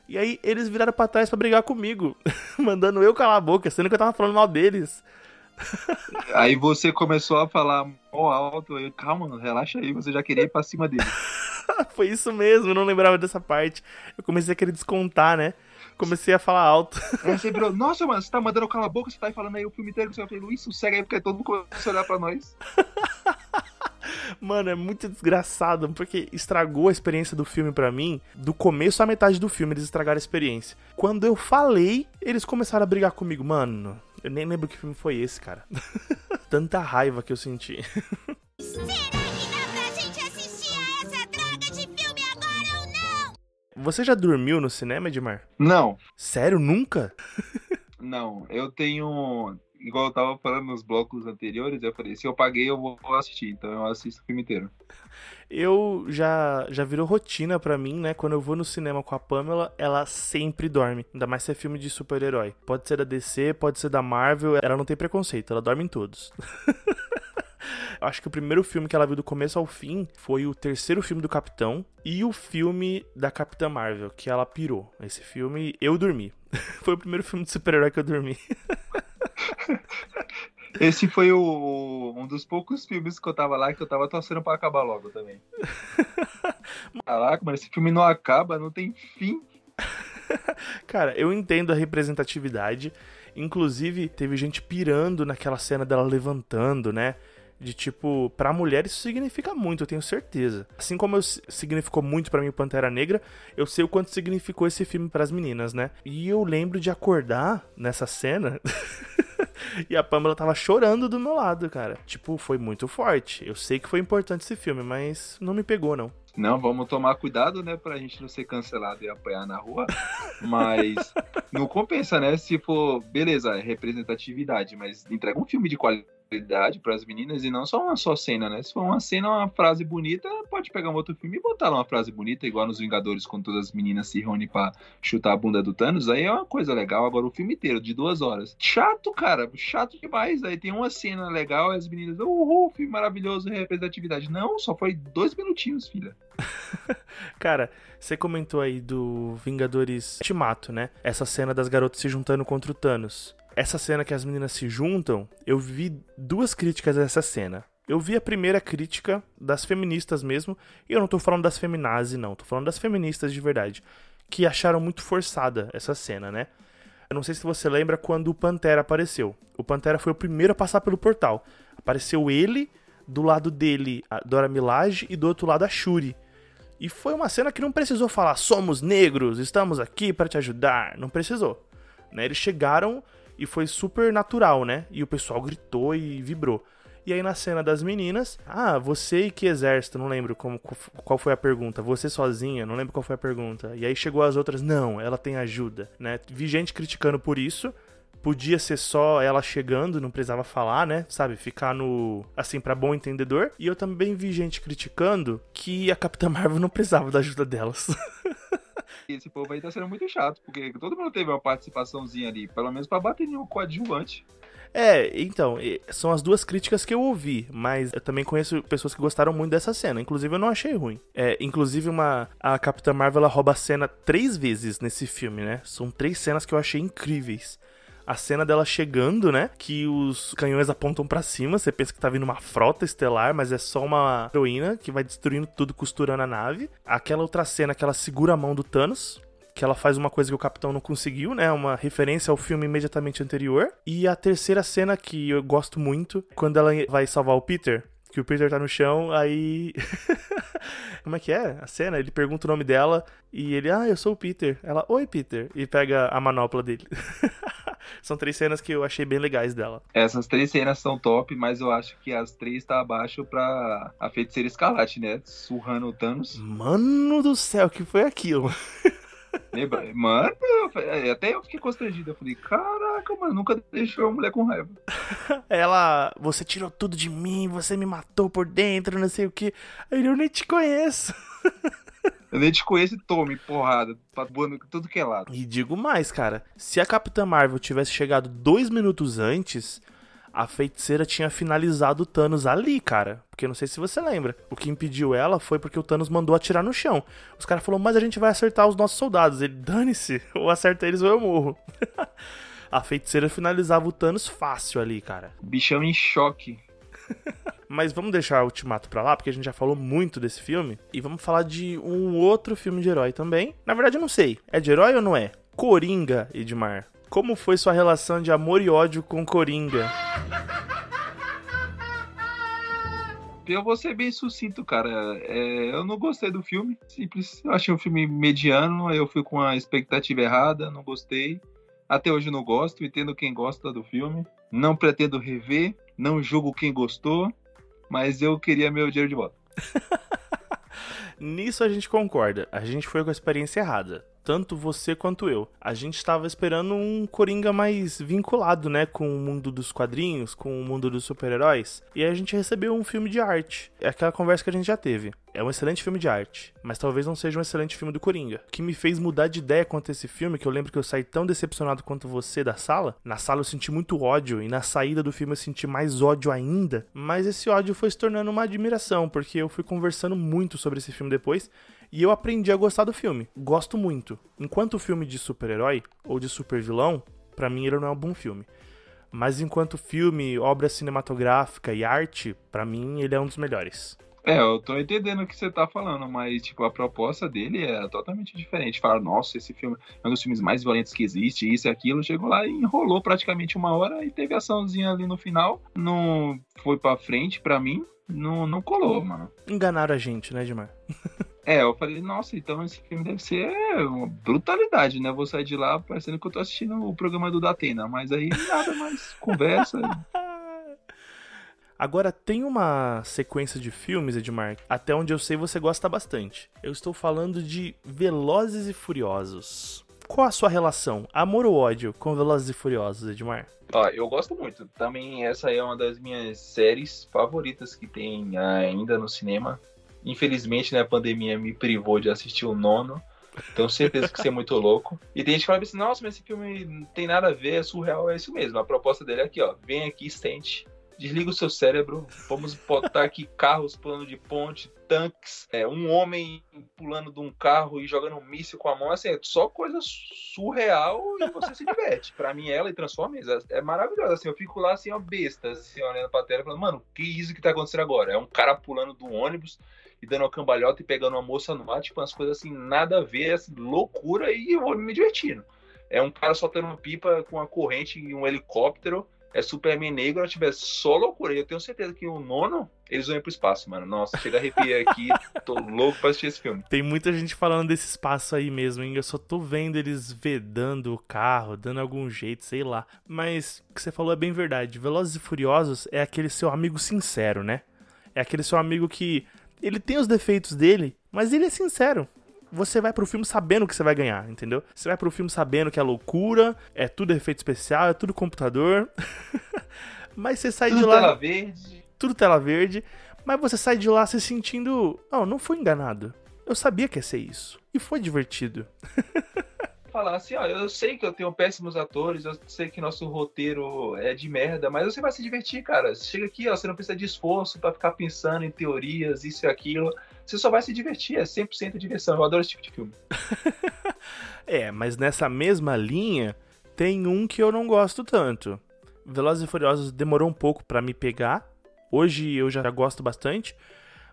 E aí eles viraram pra trás pra brigar comigo, mandando eu calar a boca, sendo que eu tava falando mal deles. Aí você começou a falar mó alto, eu, calma, relaxa aí, você já queria ir pra cima dele. Foi isso mesmo, eu não lembrava dessa parte. Eu comecei a querer descontar, né? Comecei a falar alto. Aí você virou, nossa, mano, você tá mandando eu calar a boca, você tá aí falando aí o filme inteiro, você vai falar, Luiz, sossega aí, porque todo mundo começou a olhar pra nós. Mano, é muito desgraçado, porque estragou a experiência do filme pra mim. Do começo à metade do filme, eles estragaram a experiência. Quando eu falei, eles começaram a brigar comigo. Mano, eu nem lembro que filme foi esse, cara. Tanta raiva que eu senti. Será que dá pra gente assistir a essa droga de filme agora ou não? Você já dormiu no cinema, Edmar? Não, Sério, nunca? não, eu tenho. Igual eu tava falando nos blocos anteriores, eu falei, se eu paguei, eu vou assistir, então eu assisto o filme inteiro. Eu já já virou rotina pra mim, né? Quando eu vou no cinema com a Pamela, ela sempre dorme. Ainda mais se é filme de super-herói. Pode ser da DC, pode ser da Marvel, ela não tem preconceito, ela dorme em todos. Acho que o primeiro filme que ela viu do começo ao fim foi o terceiro filme do Capitão e o filme da Capitã Marvel, que ela pirou. Esse filme eu dormi. Foi o primeiro filme de super-herói que eu dormi. Esse foi o, um dos poucos filmes que eu tava lá que eu tava torcendo pra acabar logo também. Caraca, mas esse filme não acaba, não tem fim. Cara, eu entendo a representatividade. Inclusive, teve gente pirando naquela cena dela levantando, né? De tipo, pra mulher isso significa muito, eu tenho certeza. Assim como eu, significou muito pra mim Pantera Negra, eu sei o quanto significou esse filme pras meninas, né? E eu lembro de acordar nessa cena e a Pamela tava chorando do meu lado, cara. Tipo, foi muito forte. Eu sei que foi importante esse filme, mas não me pegou, não. Não, vamos tomar cuidado, né, pra gente não ser cancelado e apanhar na rua. Mas não compensa, né? Se for, beleza, representatividade, mas entrega um filme de qualidade pras meninas e não só uma só cena, né? Se for uma cena, uma frase bonita, pode pegar um outro filme e botar lá uma frase bonita, igual nos Vingadores, quando todas as meninas se reúnem pra chutar a bunda do Thanos, aí é uma coisa legal. Agora, o filme inteiro, de duas horas. Chato, cara, chato demais. Aí tem uma cena legal e as meninas, uhul, filme maravilhoso, representatividade. Não, só foi dois minutinhos, filha. Cara, você comentou aí do Vingadores Ultimato, né? Essa cena das garotas se juntando contra o Thanos. Essa cena que as meninas se juntam, eu vi duas críticas a essa cena. Eu vi a primeira crítica das feministas mesmo, e eu não tô falando das feminazes, não, tô falando das feministas de verdade, que acharam muito forçada essa cena, né? Eu não sei se você lembra quando o Pantera apareceu. O Pantera foi o primeiro a passar pelo portal. Apareceu ele, do lado dele a Dora Milaje e do outro lado a Shuri. E foi uma cena que não precisou falar somos negros, estamos aqui para te ajudar. Não precisou. Né? Eles chegaram e foi super natural, né? E o pessoal gritou e vibrou. E aí na cena das meninas, ah, você e que exército? Não lembro como, qual foi a pergunta. Você sozinha? Não lembro qual foi a pergunta. E aí chegou as outras, não, ela tem ajuda, né? Vi gente criticando por isso, podia ser só ela chegando, não precisava falar, né? Sabe? Ficar no. Assim, para bom entendedor. E eu também vi gente criticando que a Capitã Marvel não precisava da ajuda delas. Esse povo aí tá sendo muito chato, porque todo mundo teve uma participaçãozinha ali, pelo menos pra bater em um coadjuvante. É, então, são as duas críticas que eu ouvi, mas eu também conheço pessoas que gostaram muito dessa cena. Inclusive, eu não achei ruim. É, inclusive, uma, a Capitã Marvel rouba a cena três vezes nesse filme, né? São três cenas que eu achei incríveis. A cena dela chegando, né? Que os canhões apontam pra cima. Você pensa que tá vindo uma frota estelar, mas é só uma heroína que vai destruindo tudo, costurando a nave. Aquela outra cena que ela segura a mão do Thanos que ela faz uma coisa que o capitão não conseguiu, né? Uma referência ao filme imediatamente anterior. E a terceira cena que eu gosto muito, quando ela vai salvar o Peter, que o Peter tá no chão, aí. Como é que é a cena? Ele pergunta o nome dela e ele, ah, eu sou o Peter. Ela, oi, Peter. E pega a manopla dele. São três cenas que eu achei bem legais dela. Essas três cenas são top, mas eu acho que as três tá abaixo pra a feiticeira escarlate, né? Surrando o Thanos. Mano do céu, que foi aquilo? Lembra? Mano, eu falei- até eu fiquei constrangido. Eu falei, caraca, mano, nunca deixou a mulher com raiva. Ela, você tirou tudo de mim, você me matou por dentro, não sei o que. Aí eu nem te conheço. Eu nem te conheço e tome porrada, voando tudo que é lado. E digo mais, cara. Se a Capitã Marvel tivesse chegado dois minutos antes, a feiticeira tinha finalizado o Thanos ali, cara. Porque não sei se você lembra. O que impediu ela foi porque o Thanos mandou atirar no chão. Os caras falaram, mas a gente vai acertar os nossos soldados. Ele, dane-se, ou acerta eles ou eu morro. a feiticeira finalizava o Thanos fácil ali, cara. Bichão em choque. Mas vamos deixar o Ultimato pra lá, porque a gente já falou muito desse filme. E vamos falar de um outro filme de herói também. Na verdade, eu não sei. É de herói ou não é? Coringa, Edmar. Como foi sua relação de amor e ódio com Coringa? Eu vou ser bem sucinto, cara. É, eu não gostei do filme. Simples. Eu achei um filme mediano. Eu fui com a expectativa errada. Não gostei. Até hoje não gosto. Entendo quem gosta do filme. Não pretendo rever. Não julgo quem gostou. Mas eu queria meu dinheiro de volta. Nisso a gente concorda. A gente foi com a experiência errada. Tanto você quanto eu. A gente estava esperando um Coringa mais vinculado, né? Com o mundo dos quadrinhos, com o mundo dos super-heróis. E a gente recebeu um filme de arte. É aquela conversa que a gente já teve. É um excelente filme de arte, mas talvez não seja um excelente filme do Coringa. O que me fez mudar de ideia quanto a esse filme, que eu lembro que eu saí tão decepcionado quanto você da sala. Na sala eu senti muito ódio, e na saída do filme eu senti mais ódio ainda. Mas esse ódio foi se tornando uma admiração, porque eu fui conversando muito sobre esse filme depois. E eu aprendi a gostar do filme. Gosto muito. Enquanto filme de super-herói ou de super-vilão, pra mim ele não é um bom filme. Mas enquanto filme, obra cinematográfica e arte, pra mim ele é um dos melhores. É, eu tô entendendo o que você tá falando, mas, tipo, a proposta dele é totalmente diferente. Fala, nossa, esse filme é um dos filmes mais violentos que existe, isso e aquilo. Chegou lá e enrolou praticamente uma hora e teve açãozinha ali no final. Não foi pra frente pra mim, não, não colou, mano. Enganaram a gente, né, Edmar? É, eu falei, nossa, então esse filme deve ser uma brutalidade, né? Vou sair de lá parecendo que eu tô assistindo o programa do Datena, mas aí nada mais, conversa. Agora tem uma sequência de filmes, Edmar, até onde eu sei você gosta bastante. Eu estou falando de Velozes e Furiosos. Qual a sua relação, amor ou ódio, com Velozes e Furiosos, Edmar? Ó, eu gosto muito. Também essa é uma das minhas séries favoritas que tem ainda no cinema. Infelizmente, né, a pandemia me privou de assistir o nono. Tenho certeza que isso é muito louco. E tem gente que fala assim, nossa, mas esse filme não tem nada a ver, é surreal, é isso mesmo. A proposta dele é aqui, ó. Vem aqui, sente, desliga o seu cérebro, vamos botar aqui carros pulando de ponte, tanques, é, um homem pulando de um carro e jogando um míssil com a mão, assim, é só coisa surreal e você se diverte. Pra mim, ela e Transformers é, é maravilhosa, assim, eu fico lá, assim, ó, besta, assim, olhando pra tela, falando, mano, que isso que tá acontecendo agora? É um cara pulando do ônibus e dando uma cambalhota e pegando uma moça no ar, tipo, umas coisas assim, nada a ver, assim, loucura e eu vou me divertindo. É um cara soltando uma pipa com uma corrente e um helicóptero, é Superman negro, tiver só loucura. E eu tenho certeza que o nono, eles vão ir pro espaço, mano. Nossa, chega a arrepiar aqui, tô louco pra assistir esse filme. Tem muita gente falando desse espaço aí mesmo, hein? Eu só tô vendo eles vedando o carro, dando algum jeito, sei lá. Mas o que você falou é bem verdade. Velozes e Furiosos é aquele seu amigo sincero, né? É aquele seu amigo que ele tem os defeitos dele, mas ele é sincero. você vai pro filme sabendo que você vai ganhar, entendeu? Você vai pro filme sabendo que é loucura, é tudo efeito especial, é tudo computador. Mas você sai de Tudo lá. tela verde. tudo tela verde, mas você sai de lá se sentindo, não, não fui enganado. Eu sabia que ia ser isso. E foi divertido. Falar assim, ó, eu sei que eu tenho péssimos atores, eu sei que nosso roteiro é de merda, mas você vai se divertir, cara. Você chega aqui, ó, você não precisa de esforço pra ficar pensando em teorias, isso e aquilo. Você só vai se divertir, é 100% diversão. Eu adoro esse tipo de filme. É, mas nessa mesma linha tem um que eu não gosto tanto. Velozes e Furiosos demorou um pouco pra me pegar. Hoje eu já gosto bastante,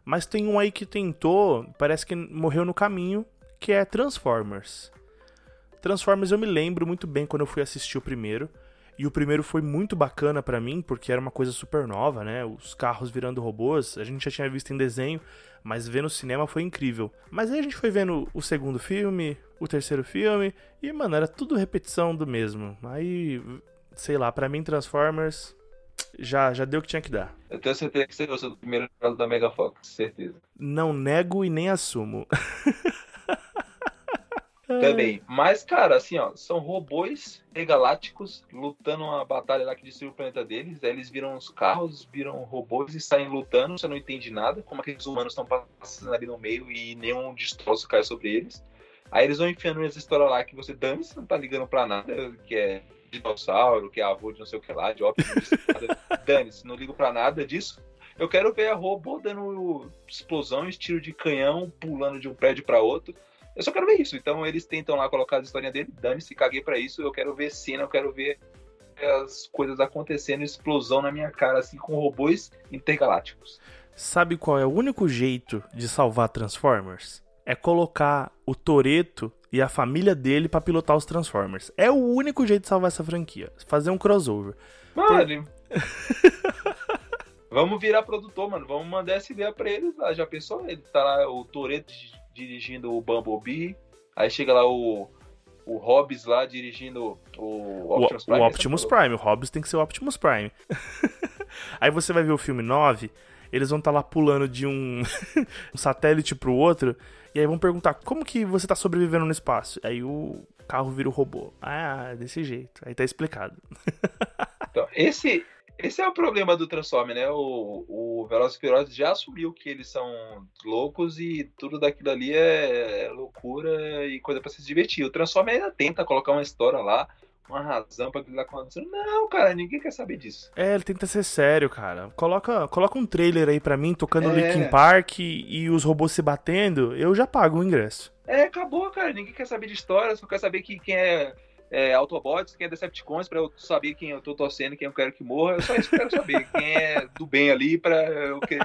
mas tem um aí que tentou, parece que morreu no caminho, que é Transformers. Transformers eu me lembro muito bem quando eu fui assistir o primeiro. E o primeiro foi muito bacana pra mim, porque era uma coisa super nova, né? Os carros virando robôs, a gente já tinha visto em desenho, mas ver no cinema foi incrível. Mas aí a gente foi vendo o segundo filme, o terceiro filme, e, mano, era tudo repetição do mesmo. Aí, sei lá, pra mim Transformers já, já deu o que tinha que dar. Eu tenho certeza que você gostou do primeiro caso da Mega Fox, certeza. Não nego e nem assumo. Também. Mas, cara, assim, ó, são robôs galácticos lutando uma batalha lá que destruiu o planeta deles. Aí eles viram os carros, viram robôs e saem lutando. Você não entende nada, como aqueles humanos estão passando ali no meio e nenhum destroço cai sobre eles. Aí eles vão enfiando essa história lá que você dane, você não tá ligando pra nada, que é dinossauro, que é avô de não sei o que lá, de Optimus, dane-se, não ligo pra nada disso. Eu quero ver a robô dando explosões, tiro de canhão, pulando de um prédio pra outro. Eu só quero ver isso. Então eles tentam lá colocar a história dele, dane-se, caguei pra isso. Eu quero ver cena, eu quero ver as coisas acontecendo, explosão na minha cara, assim, com robôs intergalácticos. Sabe qual é o único jeito de salvar Transformers? É colocar o Toreto e a família dele pra pilotar os Transformers. É o único jeito de salvar essa franquia. Fazer um crossover. Mano. Vamos virar produtor, mano. Vamos mandar essa ideia pra eles lá. Já pensou? Ele tá lá, o Toreto dirigindo o Bumblebee. Aí chega lá o, o Hobbs lá dirigindo o O Optimus o Prime. Optimus Prime. O Hobbs tem que ser o Optimus Prime. Aí você vai ver o filme 9, eles vão estar lá pulando de um, um satélite pro outro, e aí vão perguntar, como que você tá sobrevivendo no espaço? Aí o carro vira o robô. Ah, desse jeito. Aí tá explicado. Então, esse, esse é o problema do Transformer, né? O, o Velozes e Furiosos já assumiu que eles são loucos e tudo daquilo ali é loucura e coisa pra se divertir. O Transformer ainda tenta colocar uma história lá, uma razão pra aquilo lá acontecendo. Não, cara, ninguém quer saber disso. É, ele tenta ser sério, cara. Coloca, coloca um trailer aí pra mim, tocando É. Linkin Park e, e os robôs se batendo, eu já pago o ingresso. É, acabou, cara. Ninguém quer saber de história, só quer saber que, quem é, é Autobots, quem é Decepticons, pra eu saber quem eu tô torcendo, quem eu quero que morra. É só isso que eu quero saber. Quem é do bem ali, pra eu que...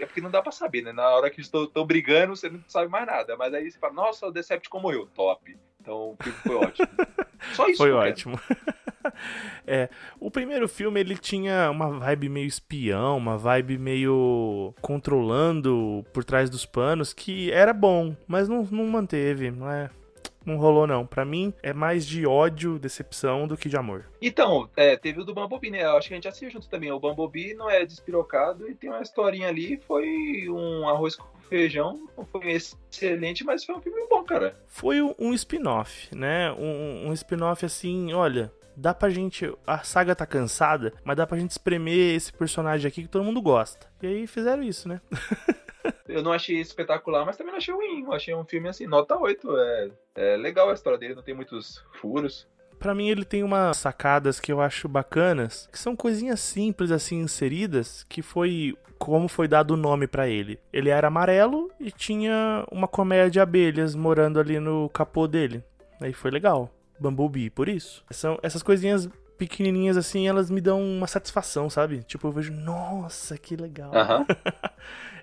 É porque não dá pra saber, né? Na hora que estão brigando, você não sabe mais nada. Mas aí você fala, nossa, o Decepticon morreu. Top. Então o filme foi ótimo. Só isso. Foi cara. ótimo. é, o primeiro filme ele tinha uma vibe meio espião, uma vibe meio controlando por trás dos panos, que era bom, mas não, não manteve, não é? Não rolou não. Pra mim é mais de ódio, decepção do que de amor. Então, é, teve o do Bumblebee, né? Eu acho que a gente assistiu junto também. O Bumblebee não é despirocado e tem uma historinha ali. Foi um arroz com feijão. Foi excelente, mas foi um filme bom, cara. Foi um um spin-off, né? Um, um spin-off assim, olha, dá pra gente. A saga tá cansada, mas dá pra gente espremer esse personagem aqui que todo mundo gosta. E aí fizeram isso, né? Eu não achei espetacular, mas também não achei ruim. Eu achei um filme assim, nota 8. É, é legal a história dele, não tem muitos furos. Pra mim ele tem umas sacadas que eu acho bacanas, que são coisinhas simples assim inseridas, que foi como foi dado o nome pra ele. Ele era amarelo e tinha uma colmeia de abelhas morando ali no capô dele. Aí foi legal. Bumblebee, por isso. São essas coisinhas pequenininhas assim, elas me dão uma satisfação, sabe? Tipo, eu vejo, nossa, que legal.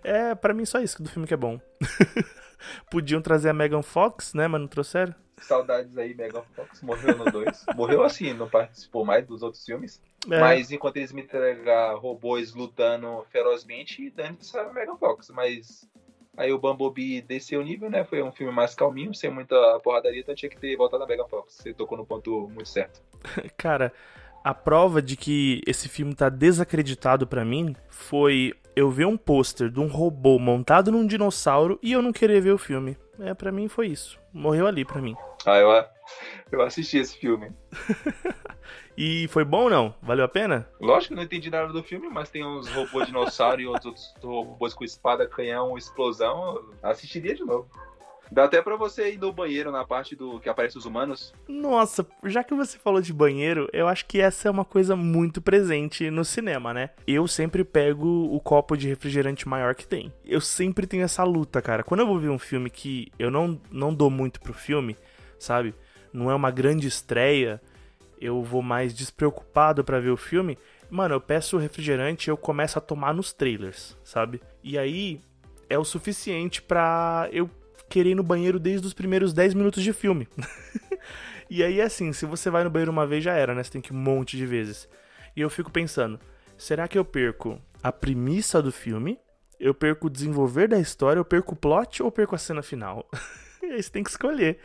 É, pra mim só isso do filme que é bom. Podiam trazer a Megan Fox, né, mas não trouxeram. Saudades aí, Megan Fox. Morreu no 2. Morreu assim, não participou mais dos outros filmes. É, Mas enquanto eles me entregar robôs lutando ferozmente, dane-se a Megan Fox. Mas aí o Bumblebee desceu o nível, né? Foi um filme mais calminho, sem muita porradaria, então tinha que ter voltado a Megan Fox. Você tocou no ponto muito certo. Cara, a prova de que esse filme tá desacreditado pra mim foi eu ver um pôster de um robô montado num dinossauro e eu não querer ver o filme. É, para mim foi isso. Morreu ali para mim. Ah, eu, eu assisti esse filme. E foi bom ou não? Valeu a pena? Lógico que eu não entendi nada do filme, mas tem uns robôs dinossauro e outros robôs com espada, canhão, explosão. Assistiria de novo. Dá até pra você ir no banheiro na parte do que aparece os humanos. Nossa, já que você falou de banheiro, eu acho que essa é uma coisa muito presente no cinema, né? Eu sempre pego o copo de refrigerante maior que tem. Eu sempre tenho essa luta, cara. Quando eu vou ver um filme que eu não, não dou muito pro filme, sabe? Não é uma grande estreia, eu vou mais despreocupado para ver o filme. Mano, eu peço o refrigerante e eu começo a tomar nos trailers, sabe? E aí é o suficiente pra eu querer ir no banheiro desde os primeiros 10 minutos de filme. e aí, assim, se você vai no banheiro uma vez já era, né? Você tem que ir um monte de vezes. E eu fico pensando, será que eu perco a premissa do filme? Eu perco o desenvolver da história? Eu perco o plot ou perco a cena final? e aí você tem que escolher.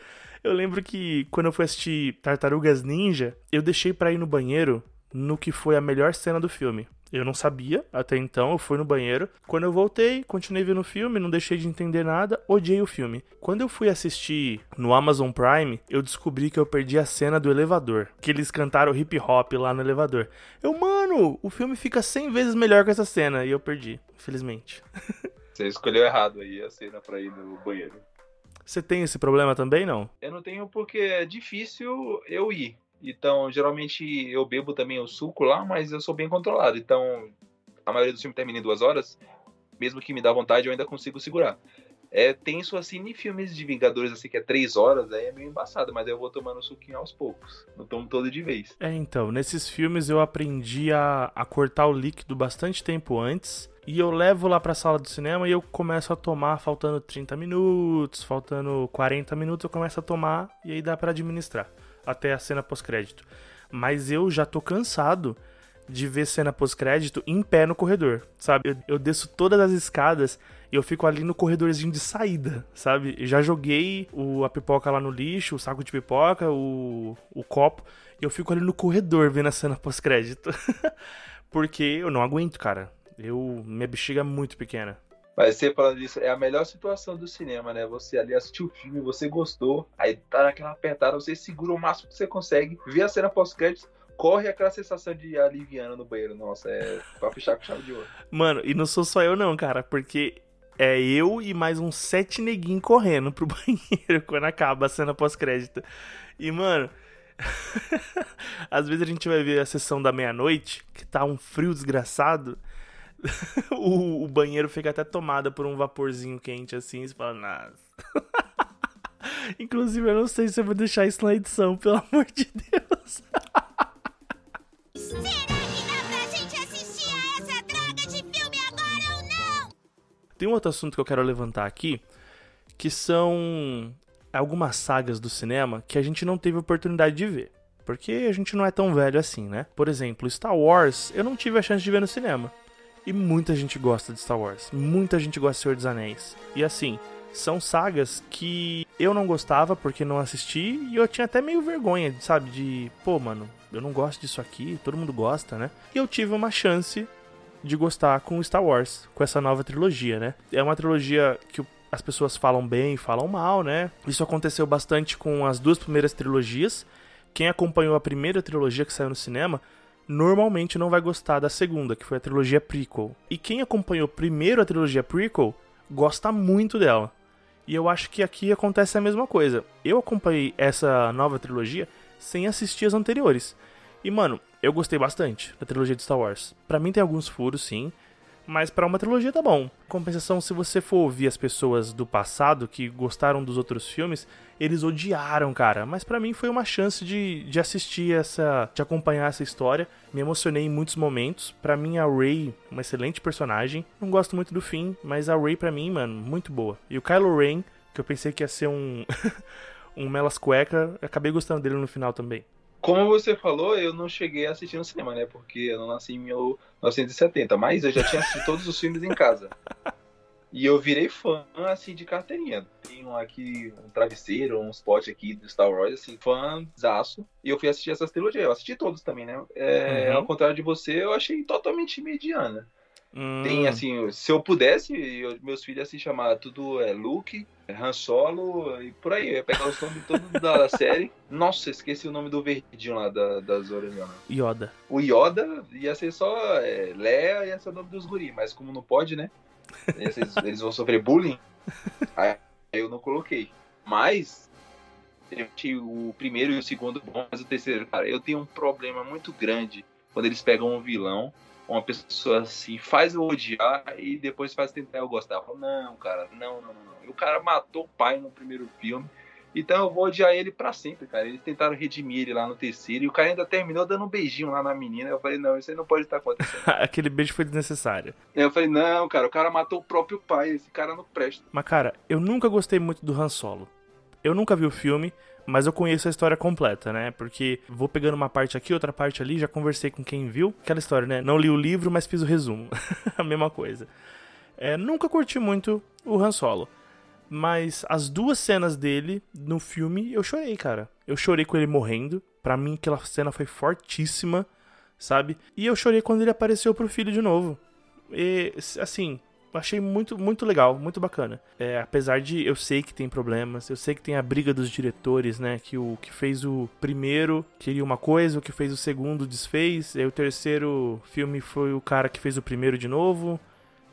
Eu lembro que quando eu fui assistir Tartarugas Ninja, eu deixei para ir no banheiro no que foi a melhor cena do filme. Eu não sabia até então, eu fui no banheiro. Quando eu voltei, continuei vendo o filme, não deixei de entender nada, odiei o filme. Quando eu fui assistir no Amazon Prime, eu descobri que eu perdi a cena do elevador, que eles cantaram hip hop lá no elevador. Eu, mano, o filme fica 100 vezes melhor com essa cena e eu perdi, infelizmente. Você escolheu errado aí a cena pra ir no banheiro. Você tem esse problema também, não? Eu não tenho porque é difícil eu ir. Então, geralmente eu bebo também o suco lá, mas eu sou bem controlado. Então, a maioria dos filmes termina em duas horas. Mesmo que me dá vontade, eu ainda consigo segurar. É tenso assim em filmes de Vingadores, assim, que é três horas, aí é meio embaçado, mas eu vou tomando suquinho aos poucos. Não tomo todo de vez. É, então, nesses filmes eu aprendi a, a cortar o líquido bastante tempo antes. E eu levo lá pra sala do cinema e eu começo a tomar faltando 30 minutos, faltando 40 minutos, eu começo a tomar e aí dá para administrar até a cena pós-crédito. Mas eu já tô cansado de ver cena pós-crédito em pé no corredor, sabe? Eu, eu, desço todas as escadas e eu fico ali no corredorzinho de saída, sabe? Já joguei o, a pipoca lá no lixo, o saco de pipoca, o, o copo, e eu fico ali no corredor vendo a cena pós-crédito. Porque eu não aguento, cara. Eu, minha bexiga é muito pequena. Mas você falando disso, é a melhor situação do cinema, né? Você ali assistiu o filme, você gostou, aí tá naquela apertada, você segura o máximo que você consegue, vê a cena pós-créditos, corre aquela sensação de aliviando no banheiro. Nossa, é pra fechar com chave de ouro. Mano, e não sou só eu não, cara, porque é eu e mais uns sete neguinhos correndo pro banheiro quando acaba a cena pós-crédito. E, mano. Às vezes a gente vai ver a sessão da meia-noite, que tá um frio desgraçado. o, o, banheiro fica até tomada por um vaporzinho quente assim, e você fala, nossa. Inclusive, eu não sei se eu vou deixar isso na edição, pelo amor de Deus. Será que dá pra gente assistir a essa droga de filme agora ou não? Tem um outro assunto que eu quero levantar aqui, que são algumas sagas do cinema que a gente não teve oportunidade de ver. Porque a gente não é tão velho assim, né? Por exemplo, Star Wars, eu não tive a chance de ver no cinema. E muita gente gosta de Star Wars. Muita gente gosta de Senhor dos Anéis. E assim, são sagas que eu não gostava porque não assisti e eu tinha até meio vergonha, sabe? De, pô, mano, eu não gosto disso aqui, todo mundo gosta, né? E eu tive uma chance de gostar com Star Wars, com essa nova trilogia, né? É uma trilogia que as pessoas falam bem e falam mal, né? Isso aconteceu bastante com as duas primeiras trilogias. Quem acompanhou a primeira trilogia que saiu no cinema normalmente não vai gostar da segunda, que foi a trilogia prequel. E quem acompanhou primeiro a trilogia prequel gosta muito dela. E eu acho que aqui acontece a mesma coisa. Eu acompanhei essa nova trilogia sem assistir as anteriores. E mano, eu gostei bastante da trilogia de Star Wars. Para mim tem alguns furos, sim, mas para uma trilogia tá bom. Compensação, se você for ouvir as pessoas do passado que gostaram dos outros filmes, eles odiaram, cara. Mas para mim foi uma chance de, de assistir essa. de acompanhar essa história. Me emocionei em muitos momentos. Para mim, a Rey, uma excelente personagem. Não gosto muito do fim, mas a Rey, para mim, mano, muito boa. E o Kylo Ren, que eu pensei que ia ser um. um Melas Cueca, acabei gostando dele no final também. Como você falou, eu não cheguei a assistir no cinema, né? Porque eu não nasci em 1970, mas eu já tinha assistido todos os filmes em casa. E eu virei fã, assim, de carteirinha. Tem um aqui, um travesseiro, um spot aqui do Star Wars, assim, fãzaço. E eu fui assistir essas trilogias. Eu assisti todos também, né? É, Uhum. Ao contrário de você, eu achei totalmente mediana. Hum, Tem assim, se eu pudesse, eu- meus filhos assim chamar tudo é Luke, é Han Solo e por aí. Eu ia pegar os nomes todos da série. Nossa, esqueci o nome do verdinho lá da, das orelhas. Yoda. O Yoda ia ser só é, Leia, ia ser o nome dos guri, mas como não pode, né? Eles, eles vão sofrer bullying. Aí eu não coloquei. Mas eu achei o primeiro e o segundo bom, mas o terceiro, cara, eu tenho um problema muito grande quando eles pegam um vilão, uma pessoa assim, faz eu odiar e depois faz tentar eu gostar. Eu falo, não, cara, não, não, não. E o cara matou o pai no primeiro filme. Então eu vou odiar ele pra sempre, cara. Eles tentaram redimir ele lá no terceiro e o cara ainda terminou dando um beijinho lá na menina. Eu falei, não, isso aí não pode estar acontecendo. Aquele beijo foi desnecessário. eu falei, não, cara, o cara matou o próprio pai, esse cara não presta. Mas, cara, eu nunca gostei muito do Han Solo. Eu nunca vi o filme, mas eu conheço a história completa, né? Porque vou pegando uma parte aqui, outra parte ali, já conversei com quem viu. Aquela história, né? Não li o livro, mas fiz o resumo. a mesma coisa. É, nunca curti muito o Han Solo. Mas as duas cenas dele no filme, eu chorei, cara. Eu chorei com ele morrendo. Pra mim, aquela cena foi fortíssima, sabe? E eu chorei quando ele apareceu pro filho de novo. E, assim, achei muito, muito legal, muito bacana. É, apesar de eu sei que tem problemas, eu sei que tem a briga dos diretores, né? Que o que fez o primeiro queria uma coisa, o que fez o segundo desfez, e o terceiro filme foi o cara que fez o primeiro de novo.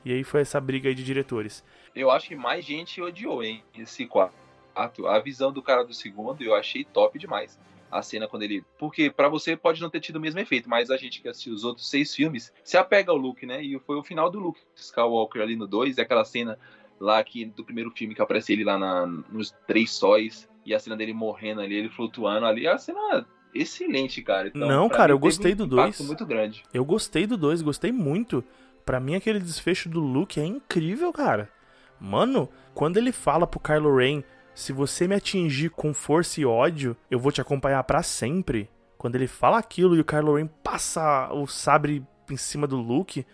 E aí foi essa briga aí de diretores. Eu acho que mais gente odiou, hein, esse quarto. A visão do cara do segundo eu achei top demais. A cena quando ele. Porque pra você pode não ter tido o mesmo efeito, mas a gente que assistiu os outros seis filmes se apega ao Luke, né? E foi o final do Luke Skywalker ali no 2, aquela cena lá que do primeiro filme que aparece ele lá na- nos três sóis e a cena dele morrendo ali, ele flutuando ali. A cena excelente, cara. Então, Não, cara, eu gostei um do impacto dois. muito grande. Eu gostei do 2, gostei muito. Pra mim, aquele desfecho do Luke é incrível, cara. Mano, quando ele fala pro Kylo Ren, se você me atingir com força e ódio, eu vou te acompanhar pra sempre. Quando ele fala aquilo e o Kylo Ren passa o sabre em cima do Luke,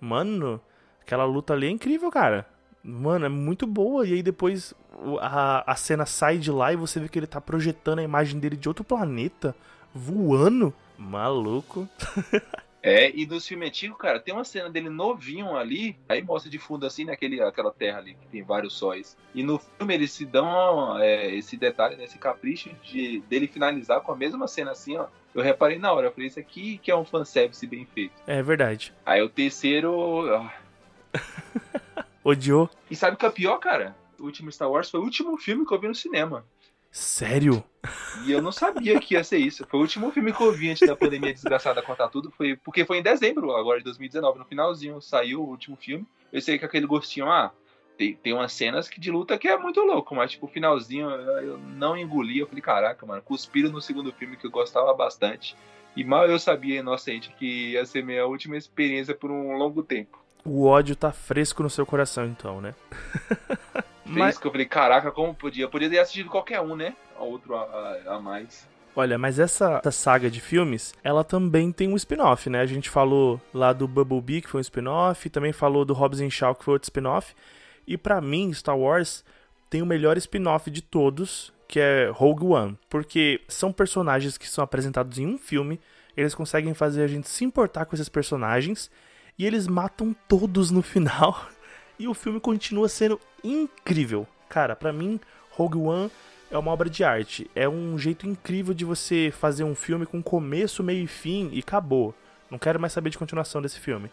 mano, aquela luta ali é incrível, cara. Mano, é muito boa. E aí depois a, a cena sai de lá e você vê que ele tá projetando a imagem dele de outro planeta, voando. Maluco. É, e dos filmes antigos, cara, tem uma cena dele novinho ali, aí mostra de fundo assim, naquele, aquela terra ali, que tem vários sóis. E no filme eles se dão é, esse detalhe, né, esse capricho de dele finalizar com a mesma cena assim, ó. Eu reparei na hora, eu falei, isso aqui que é um fanservice bem feito. É verdade. Aí o terceiro. ah. Odiou? E sabe o que é pior, cara? O último Star Wars foi o último filme que eu vi no cinema. Sério? E eu não sabia que ia ser isso. Foi o último filme que eu vi antes da pandemia desgraçada contar tudo. Foi, porque foi em dezembro, agora de 2019. No finalzinho saiu o último filme. Eu sei que aquele gostinho, ah, tem, tem umas cenas que de luta que é muito louco, mas tipo, o finalzinho eu não engoli. Eu falei, caraca, mano, cuspiram no segundo filme que eu gostava bastante. E mal eu sabia, inocente, que ia ser minha última experiência por um longo tempo. O ódio tá fresco no seu coração, então, né? Mas, que eu falei, caraca, como podia? Podia ter assistido qualquer um, né? Outro a, a- a mais. olha, mas essa, essa saga de filmes, ela também tem um spin-off, né? A gente falou lá do Bumblebee, que foi um spin-off, também falou do Hobbs and Shaw, que foi outro spin-off. E pra mim, Star Wars tem o melhor spin-off de todos, que é Rogue One. Porque são personagens que são apresentados em um filme, eles conseguem fazer a gente se importar com esses personagens, e eles matam todos no final. E o filme continua sendo incrível. Cara, pra mim, Rogue One é uma obra de arte. É um jeito incrível de você fazer um filme com começo, meio e fim e acabou. Não quero mais saber de continuação desse filme.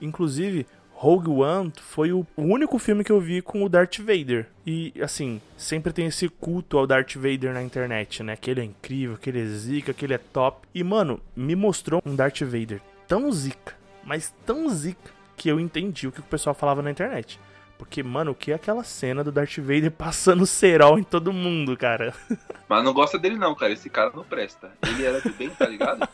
Inclusive, Rogue One foi o único filme que eu vi com o Darth Vader. E, assim, sempre tem esse culto ao Darth Vader na internet, né? Que ele é incrível, que ele é zica, que ele é top. E, mano, me mostrou um Darth Vader tão zica, mas tão zica, que eu entendi o que o pessoal falava na internet. Porque, mano, o que é aquela cena do Darth Vader passando cerol em todo mundo, cara? Mas não gosta dele não, cara. Esse cara não presta. Ele era do bem, tá ligado?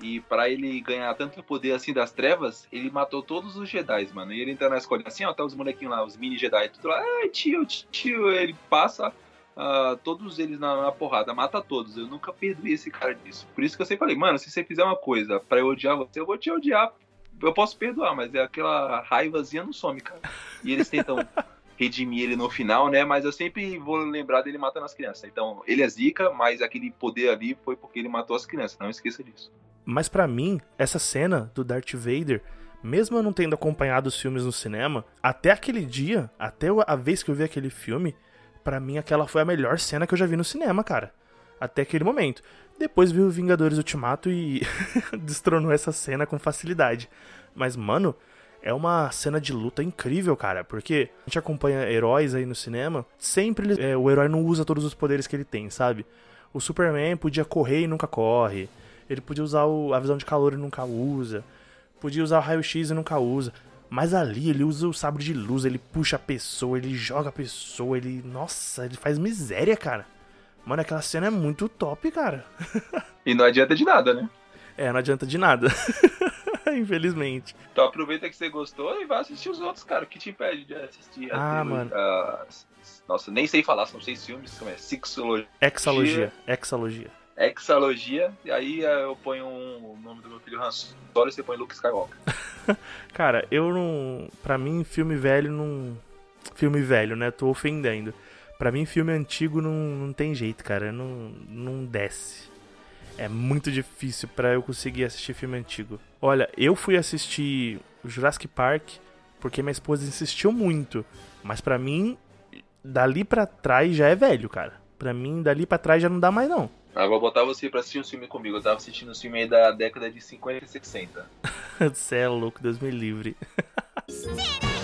E pra ele ganhar tanto poder assim das trevas, ele matou todos os Jedi, mano. E ele entra na escola assim, ó, tá os molequinhos lá, os mini Jedi, tudo lá, ai tio, tio, ele passa ah, todos eles na, na porrada, mata todos. Eu nunca perdoei esse cara disso. Por isso que eu sempre falei, mano, se você fizer uma coisa pra eu odiar você, eu vou te odiar. Eu posso perdoar, mas é aquela raivazinha não some, cara. E eles tentam redimir ele no final, né? Mas eu sempre vou lembrar dele matando as crianças. Então, ele é zica, mas aquele poder ali foi porque ele matou as crianças. Não esqueça disso. Mas pra mim, essa cena do Darth Vader mesmo eu não tendo acompanhado os filmes no cinema, até aquele dia, até a vez que eu vi aquele filme, pra mim aquela foi a melhor cena que eu já vi no cinema, cara. Até aquele momento. Depois vi o Vingadores Ultimato e destronou essa cena com facilidade. Mas, mano, é uma cena de luta incrível, cara, porque a gente acompanha heróis aí no cinema, sempre é, o herói não usa todos os poderes que ele tem, sabe? O Superman podia correr e nunca corre, ele podia usar o- a visão de calor e nunca usa, podia usar o raio-x e nunca usa. Mas ali ele usa o sabre de luz, ele puxa a pessoa, ele joga a pessoa, ele. Nossa, ele faz miséria, cara. Mano, aquela cena é muito top, cara. E não adianta de nada, né? É, não adianta de nada. Infelizmente. Então aproveita que você gostou e vai assistir os outros, cara. O que te impede de assistir? Ah, mano. nossa, nem sei falar, são seis filmes, como é? Sixologia, Exalogia. Exalogia. Exalogia, e aí eh, eu ponho um- o nome do meu filho Han Solo e você põe Luke Skywalker. Cara, eu não. Pra mim, filme velho não. Filme velho, né? Tô ofendendo. Pra mim, filme antigo não, não tem jeito, cara. Não, não desce. É muito difícil pra eu conseguir assistir filme antigo. Olha, eu fui assistir o Jurassic Park porque minha esposa insistiu muito. Mas pra mim, dali pra trás já é velho, cara. Pra mim, dali pra trás já não dá mais, não. Ah, vou botar você pra assistir um filme comigo. Eu tava assistindo um filme aí da década de 50 e 60. Cê é louco, Deus me livre. Será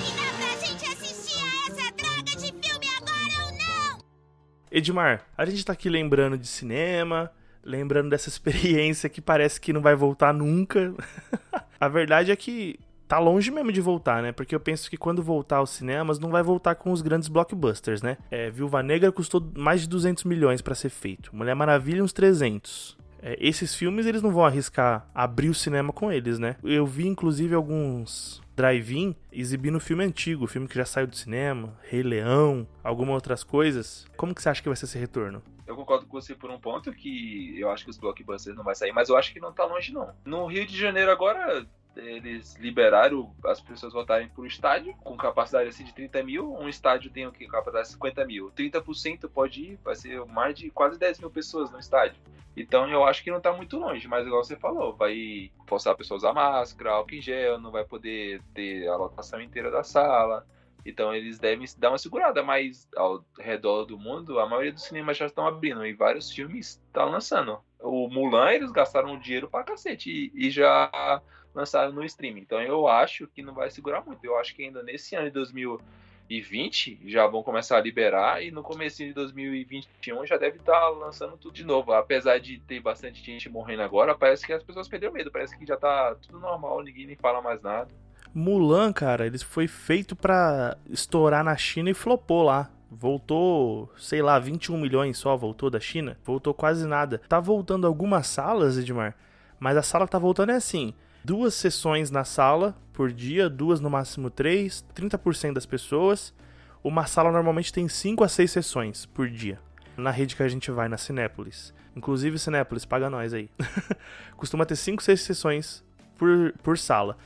Edmar, a gente tá aqui lembrando de cinema, lembrando dessa experiência que parece que não vai voltar nunca. a verdade é que tá longe mesmo de voltar, né? Porque eu penso que quando voltar aos cinemas, não vai voltar com os grandes blockbusters, né? É, Viúva Negra custou mais de 200 milhões pra ser feito. Mulher Maravilha, uns 300. É, esses filmes, eles não vão arriscar abrir o cinema com eles, né? Eu vi, inclusive, alguns drive-in exibindo filme antigo, filme que já saiu do cinema, Rei Leão, algumas outras coisas. Como que você acha que vai ser esse retorno? Eu concordo com você por um ponto que eu acho que os blockbusters não vai sair, mas eu acho que não tá longe não. No Rio de Janeiro agora eles liberaram as pessoas voltarem pro estádio com capacidade assim de 30 mil. Um estádio tem o que? Capacidade de 50 mil. 30% pode ir, vai ser mais de quase 10 mil pessoas no estádio. Então eu acho que não tá muito longe, mas igual você falou, vai forçar a pessoa a usar máscara, álcool em gel, não vai poder ter a lotação inteira da sala. Então eles devem dar uma segurada, mas ao redor do mundo, a maioria dos cinemas já estão abrindo e vários filmes estão lançando. O Mulan, eles gastaram dinheiro pra cacete e, e já lançaram no streaming. Então eu acho que não vai segurar muito. Eu acho que ainda nesse ano de 2020 já vão começar a liberar e no começo de 2021 já deve estar lançando tudo de novo. Apesar de ter bastante gente morrendo agora, parece que as pessoas perderam medo. Parece que já tá tudo normal, ninguém nem fala mais nada. Mulan, cara, ele foi feito pra estourar na China e flopou lá. Voltou, sei lá, 21 milhões só voltou da China. Voltou quase nada. Tá voltando algumas salas, Edmar, mas a sala tá voltando é assim: duas sessões na sala por dia, duas no máximo três, 30% das pessoas. Uma sala normalmente tem 5 a 6 sessões por dia. Na rede que a gente vai, na Cinépolis. Inclusive, Cinépolis, paga nós aí. Costuma ter 5, 6 sessões por, por sala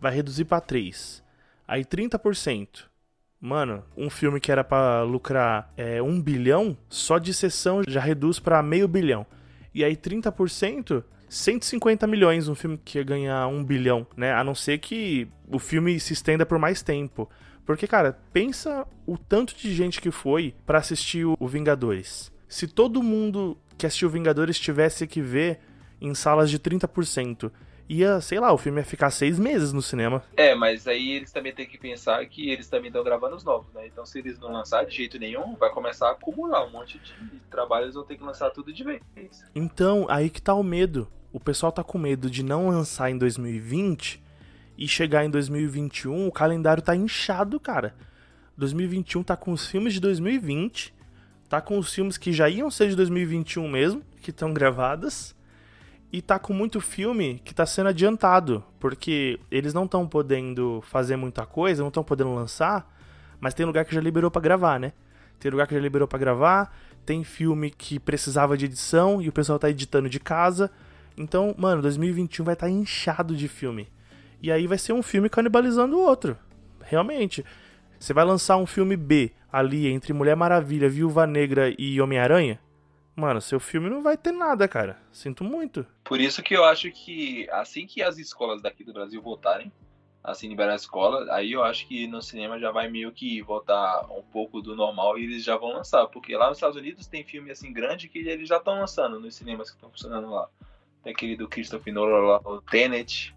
vai reduzir pra 3. Aí 30%. Mano, um filme que era pra lucrar é, 1 bilhão, só de sessão já reduz pra meio bilhão. E aí 30%, 150 milhões um filme que ia ganhar 1 bilhão, né? A não ser que o filme se estenda por mais tempo. Porque, cara, pensa o tanto de gente que foi pra assistir o o Vingadores. Se todo mundo que assistiu Vingadores tivesse que ver em salas de 30%, ia, sei lá, o filme ia ficar seis meses no cinema. É, mas aí eles também têm que pensar que eles também estão gravando os novos, né? Então se eles não lançar de jeito nenhum, vai começar a acumular um monte de trabalho, eles vão ter que lançar tudo de vez. Então, aí que tá o medo. O pessoal tá com medo de não lançar em 2020 e chegar em 2021, o calendário tá inchado, cara. 2021 tá com os filmes de 2020, tá com os filmes que já iam ser de 2021 mesmo, que estão gravadas, e tá com muito filme que tá sendo adiantado, porque eles não estão podendo fazer muita coisa, não estão podendo lançar, mas tem lugar que já liberou pra gravar, né? Tem lugar que já liberou pra gravar, tem filme que precisava de edição e o pessoal tá editando de casa. Então, mano, 2021 vai estar inchado de filme. E aí vai ser um filme canibalizando o outro. Realmente. Você vai lançar um filme B ali entre Mulher Maravilha, Viúva Negra e Homem-Aranha? Mano, seu filme não vai ter nada, cara. Sinto muito. Por isso que eu acho que assim que as escolas daqui do Brasil voltarem, assim, liberar a escola, aí eu acho que no cinema já vai meio que voltar um pouco do normal e eles já vão lançar, porque lá nos Estados Unidos tem filme assim grande que eles já estão lançando nos cinemas que estão funcionando lá. Tem aquele do Christopher Nolan lá, o Tenet.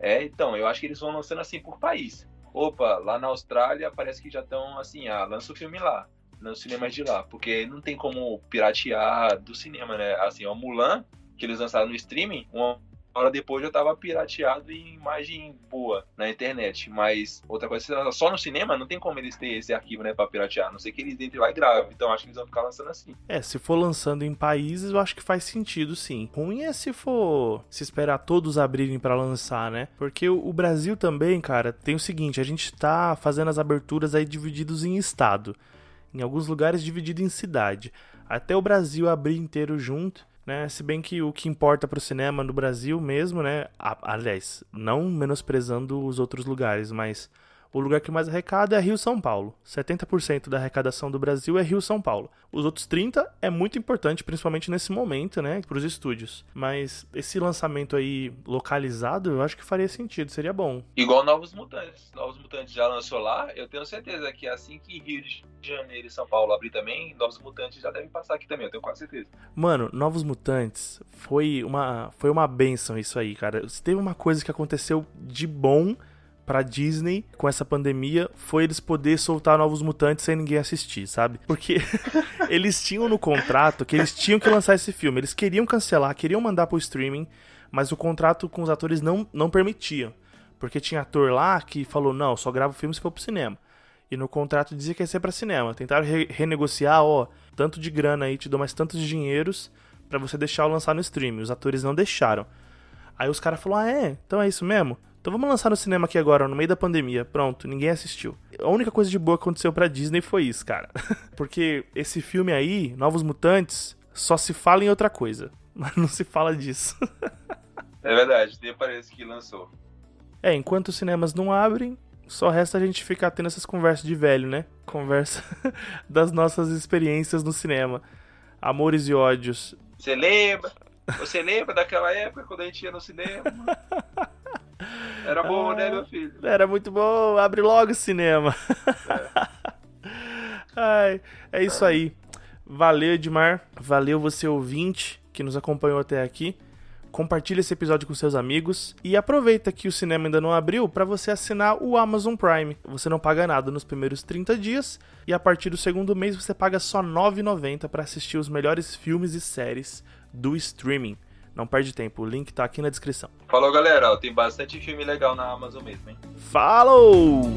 É, então, eu acho que eles vão lançando assim por país. Opa, lá na Austrália parece que já estão assim, ah, lança o filme lá, nos cinemas de lá, porque não tem como piratear do cinema, né? Assim, o Mulan, que eles lançaram no streaming, uma hora depois já tava pirateado em imagem boa na internet. Mas outra coisa, só no cinema não tem como eles terem esse arquivo, né, pra piratear. A não sei que eles entrem lá e gravem. Então acho que eles vão ficar lançando assim. É, se for lançando em países, eu acho que faz sentido sim. Ruim é se for se esperar todos abrirem pra lançar, né? Porque o Brasil também, cara, tem o seguinte, a gente tá fazendo as aberturas aí divididos em estado. Em alguns lugares dividido em cidade. Até o Brasil abrir inteiro junto, né? Se bem que o que importa pro cinema no Brasil mesmo, né? aliás, não menosprezando os outros lugares, mas o lugar que mais arrecada é Rio São Paulo. 70% da arrecadação do Brasil é Rio São Paulo. Os outros 30 é muito importante, principalmente nesse momento, né, para os estúdios. Mas esse lançamento aí localizado, eu acho que faria sentido, seria bom. Igual Novos Mutantes. Novos Mutantes já lançou lá. Eu tenho certeza que assim que Rio de Janeiro e São Paulo abrir também, Novos Mutantes já devem passar aqui também. Eu tenho quase certeza. Mano, Novos Mutantes foi uma foi uma benção isso aí, cara. Se teve uma coisa que aconteceu de bom pra Disney com essa pandemia foi eles poder soltar Novos Mutantes sem ninguém assistir, sabe? Porque eles tinham no contrato que eles tinham que lançar esse filme. Eles queriam cancelar, queriam mandar pro streaming, mas o contrato com os atores não, não permitia. Porque tinha ator lá que falou: não, só gravo filme se for pro cinema. E no contrato dizia que ia ser pra cinema. Tentaram re- renegociar, ó, tanto de grana aí, te dou mais tantos dinheiros pra você deixar eu lançar no streaming. Os atores não deixaram. Aí os caras falaram: ah, é? Então é isso mesmo? Então vamos lançar no cinema aqui agora, no meio da pandemia. Pronto, ninguém assistiu. A única coisa de boa que aconteceu pra Disney foi isso, cara. Porque esse filme aí, Novos Mutantes, só se fala em outra coisa. Mas não se fala disso. É verdade, nem parece que lançou. É, enquanto os cinemas não abrem, só resta a gente ficar tendo essas conversas de velho, né? Conversa das nossas experiências no cinema. Amores e ódios. Você lembra? Você lembra daquela época quando a gente ia no cinema? Era bom, né, meu filho? Era muito bom, abre logo o cinema. Ai, é isso aí. Valeu, Edmar. Valeu você ouvinte que nos acompanhou até aqui. Compartilha esse episódio com seus amigos e aproveita que o cinema ainda não abriu para você assinar o Amazon Prime. Você não paga nada nos primeiros 30 dias e a partir do segundo mês você paga só R$ 9,90 para assistir os melhores filmes e séries do streaming. Não perde tempo, o link tá aqui na descrição. Falou, galera. Tem bastante filme legal na Amazon mesmo, hein? Falou!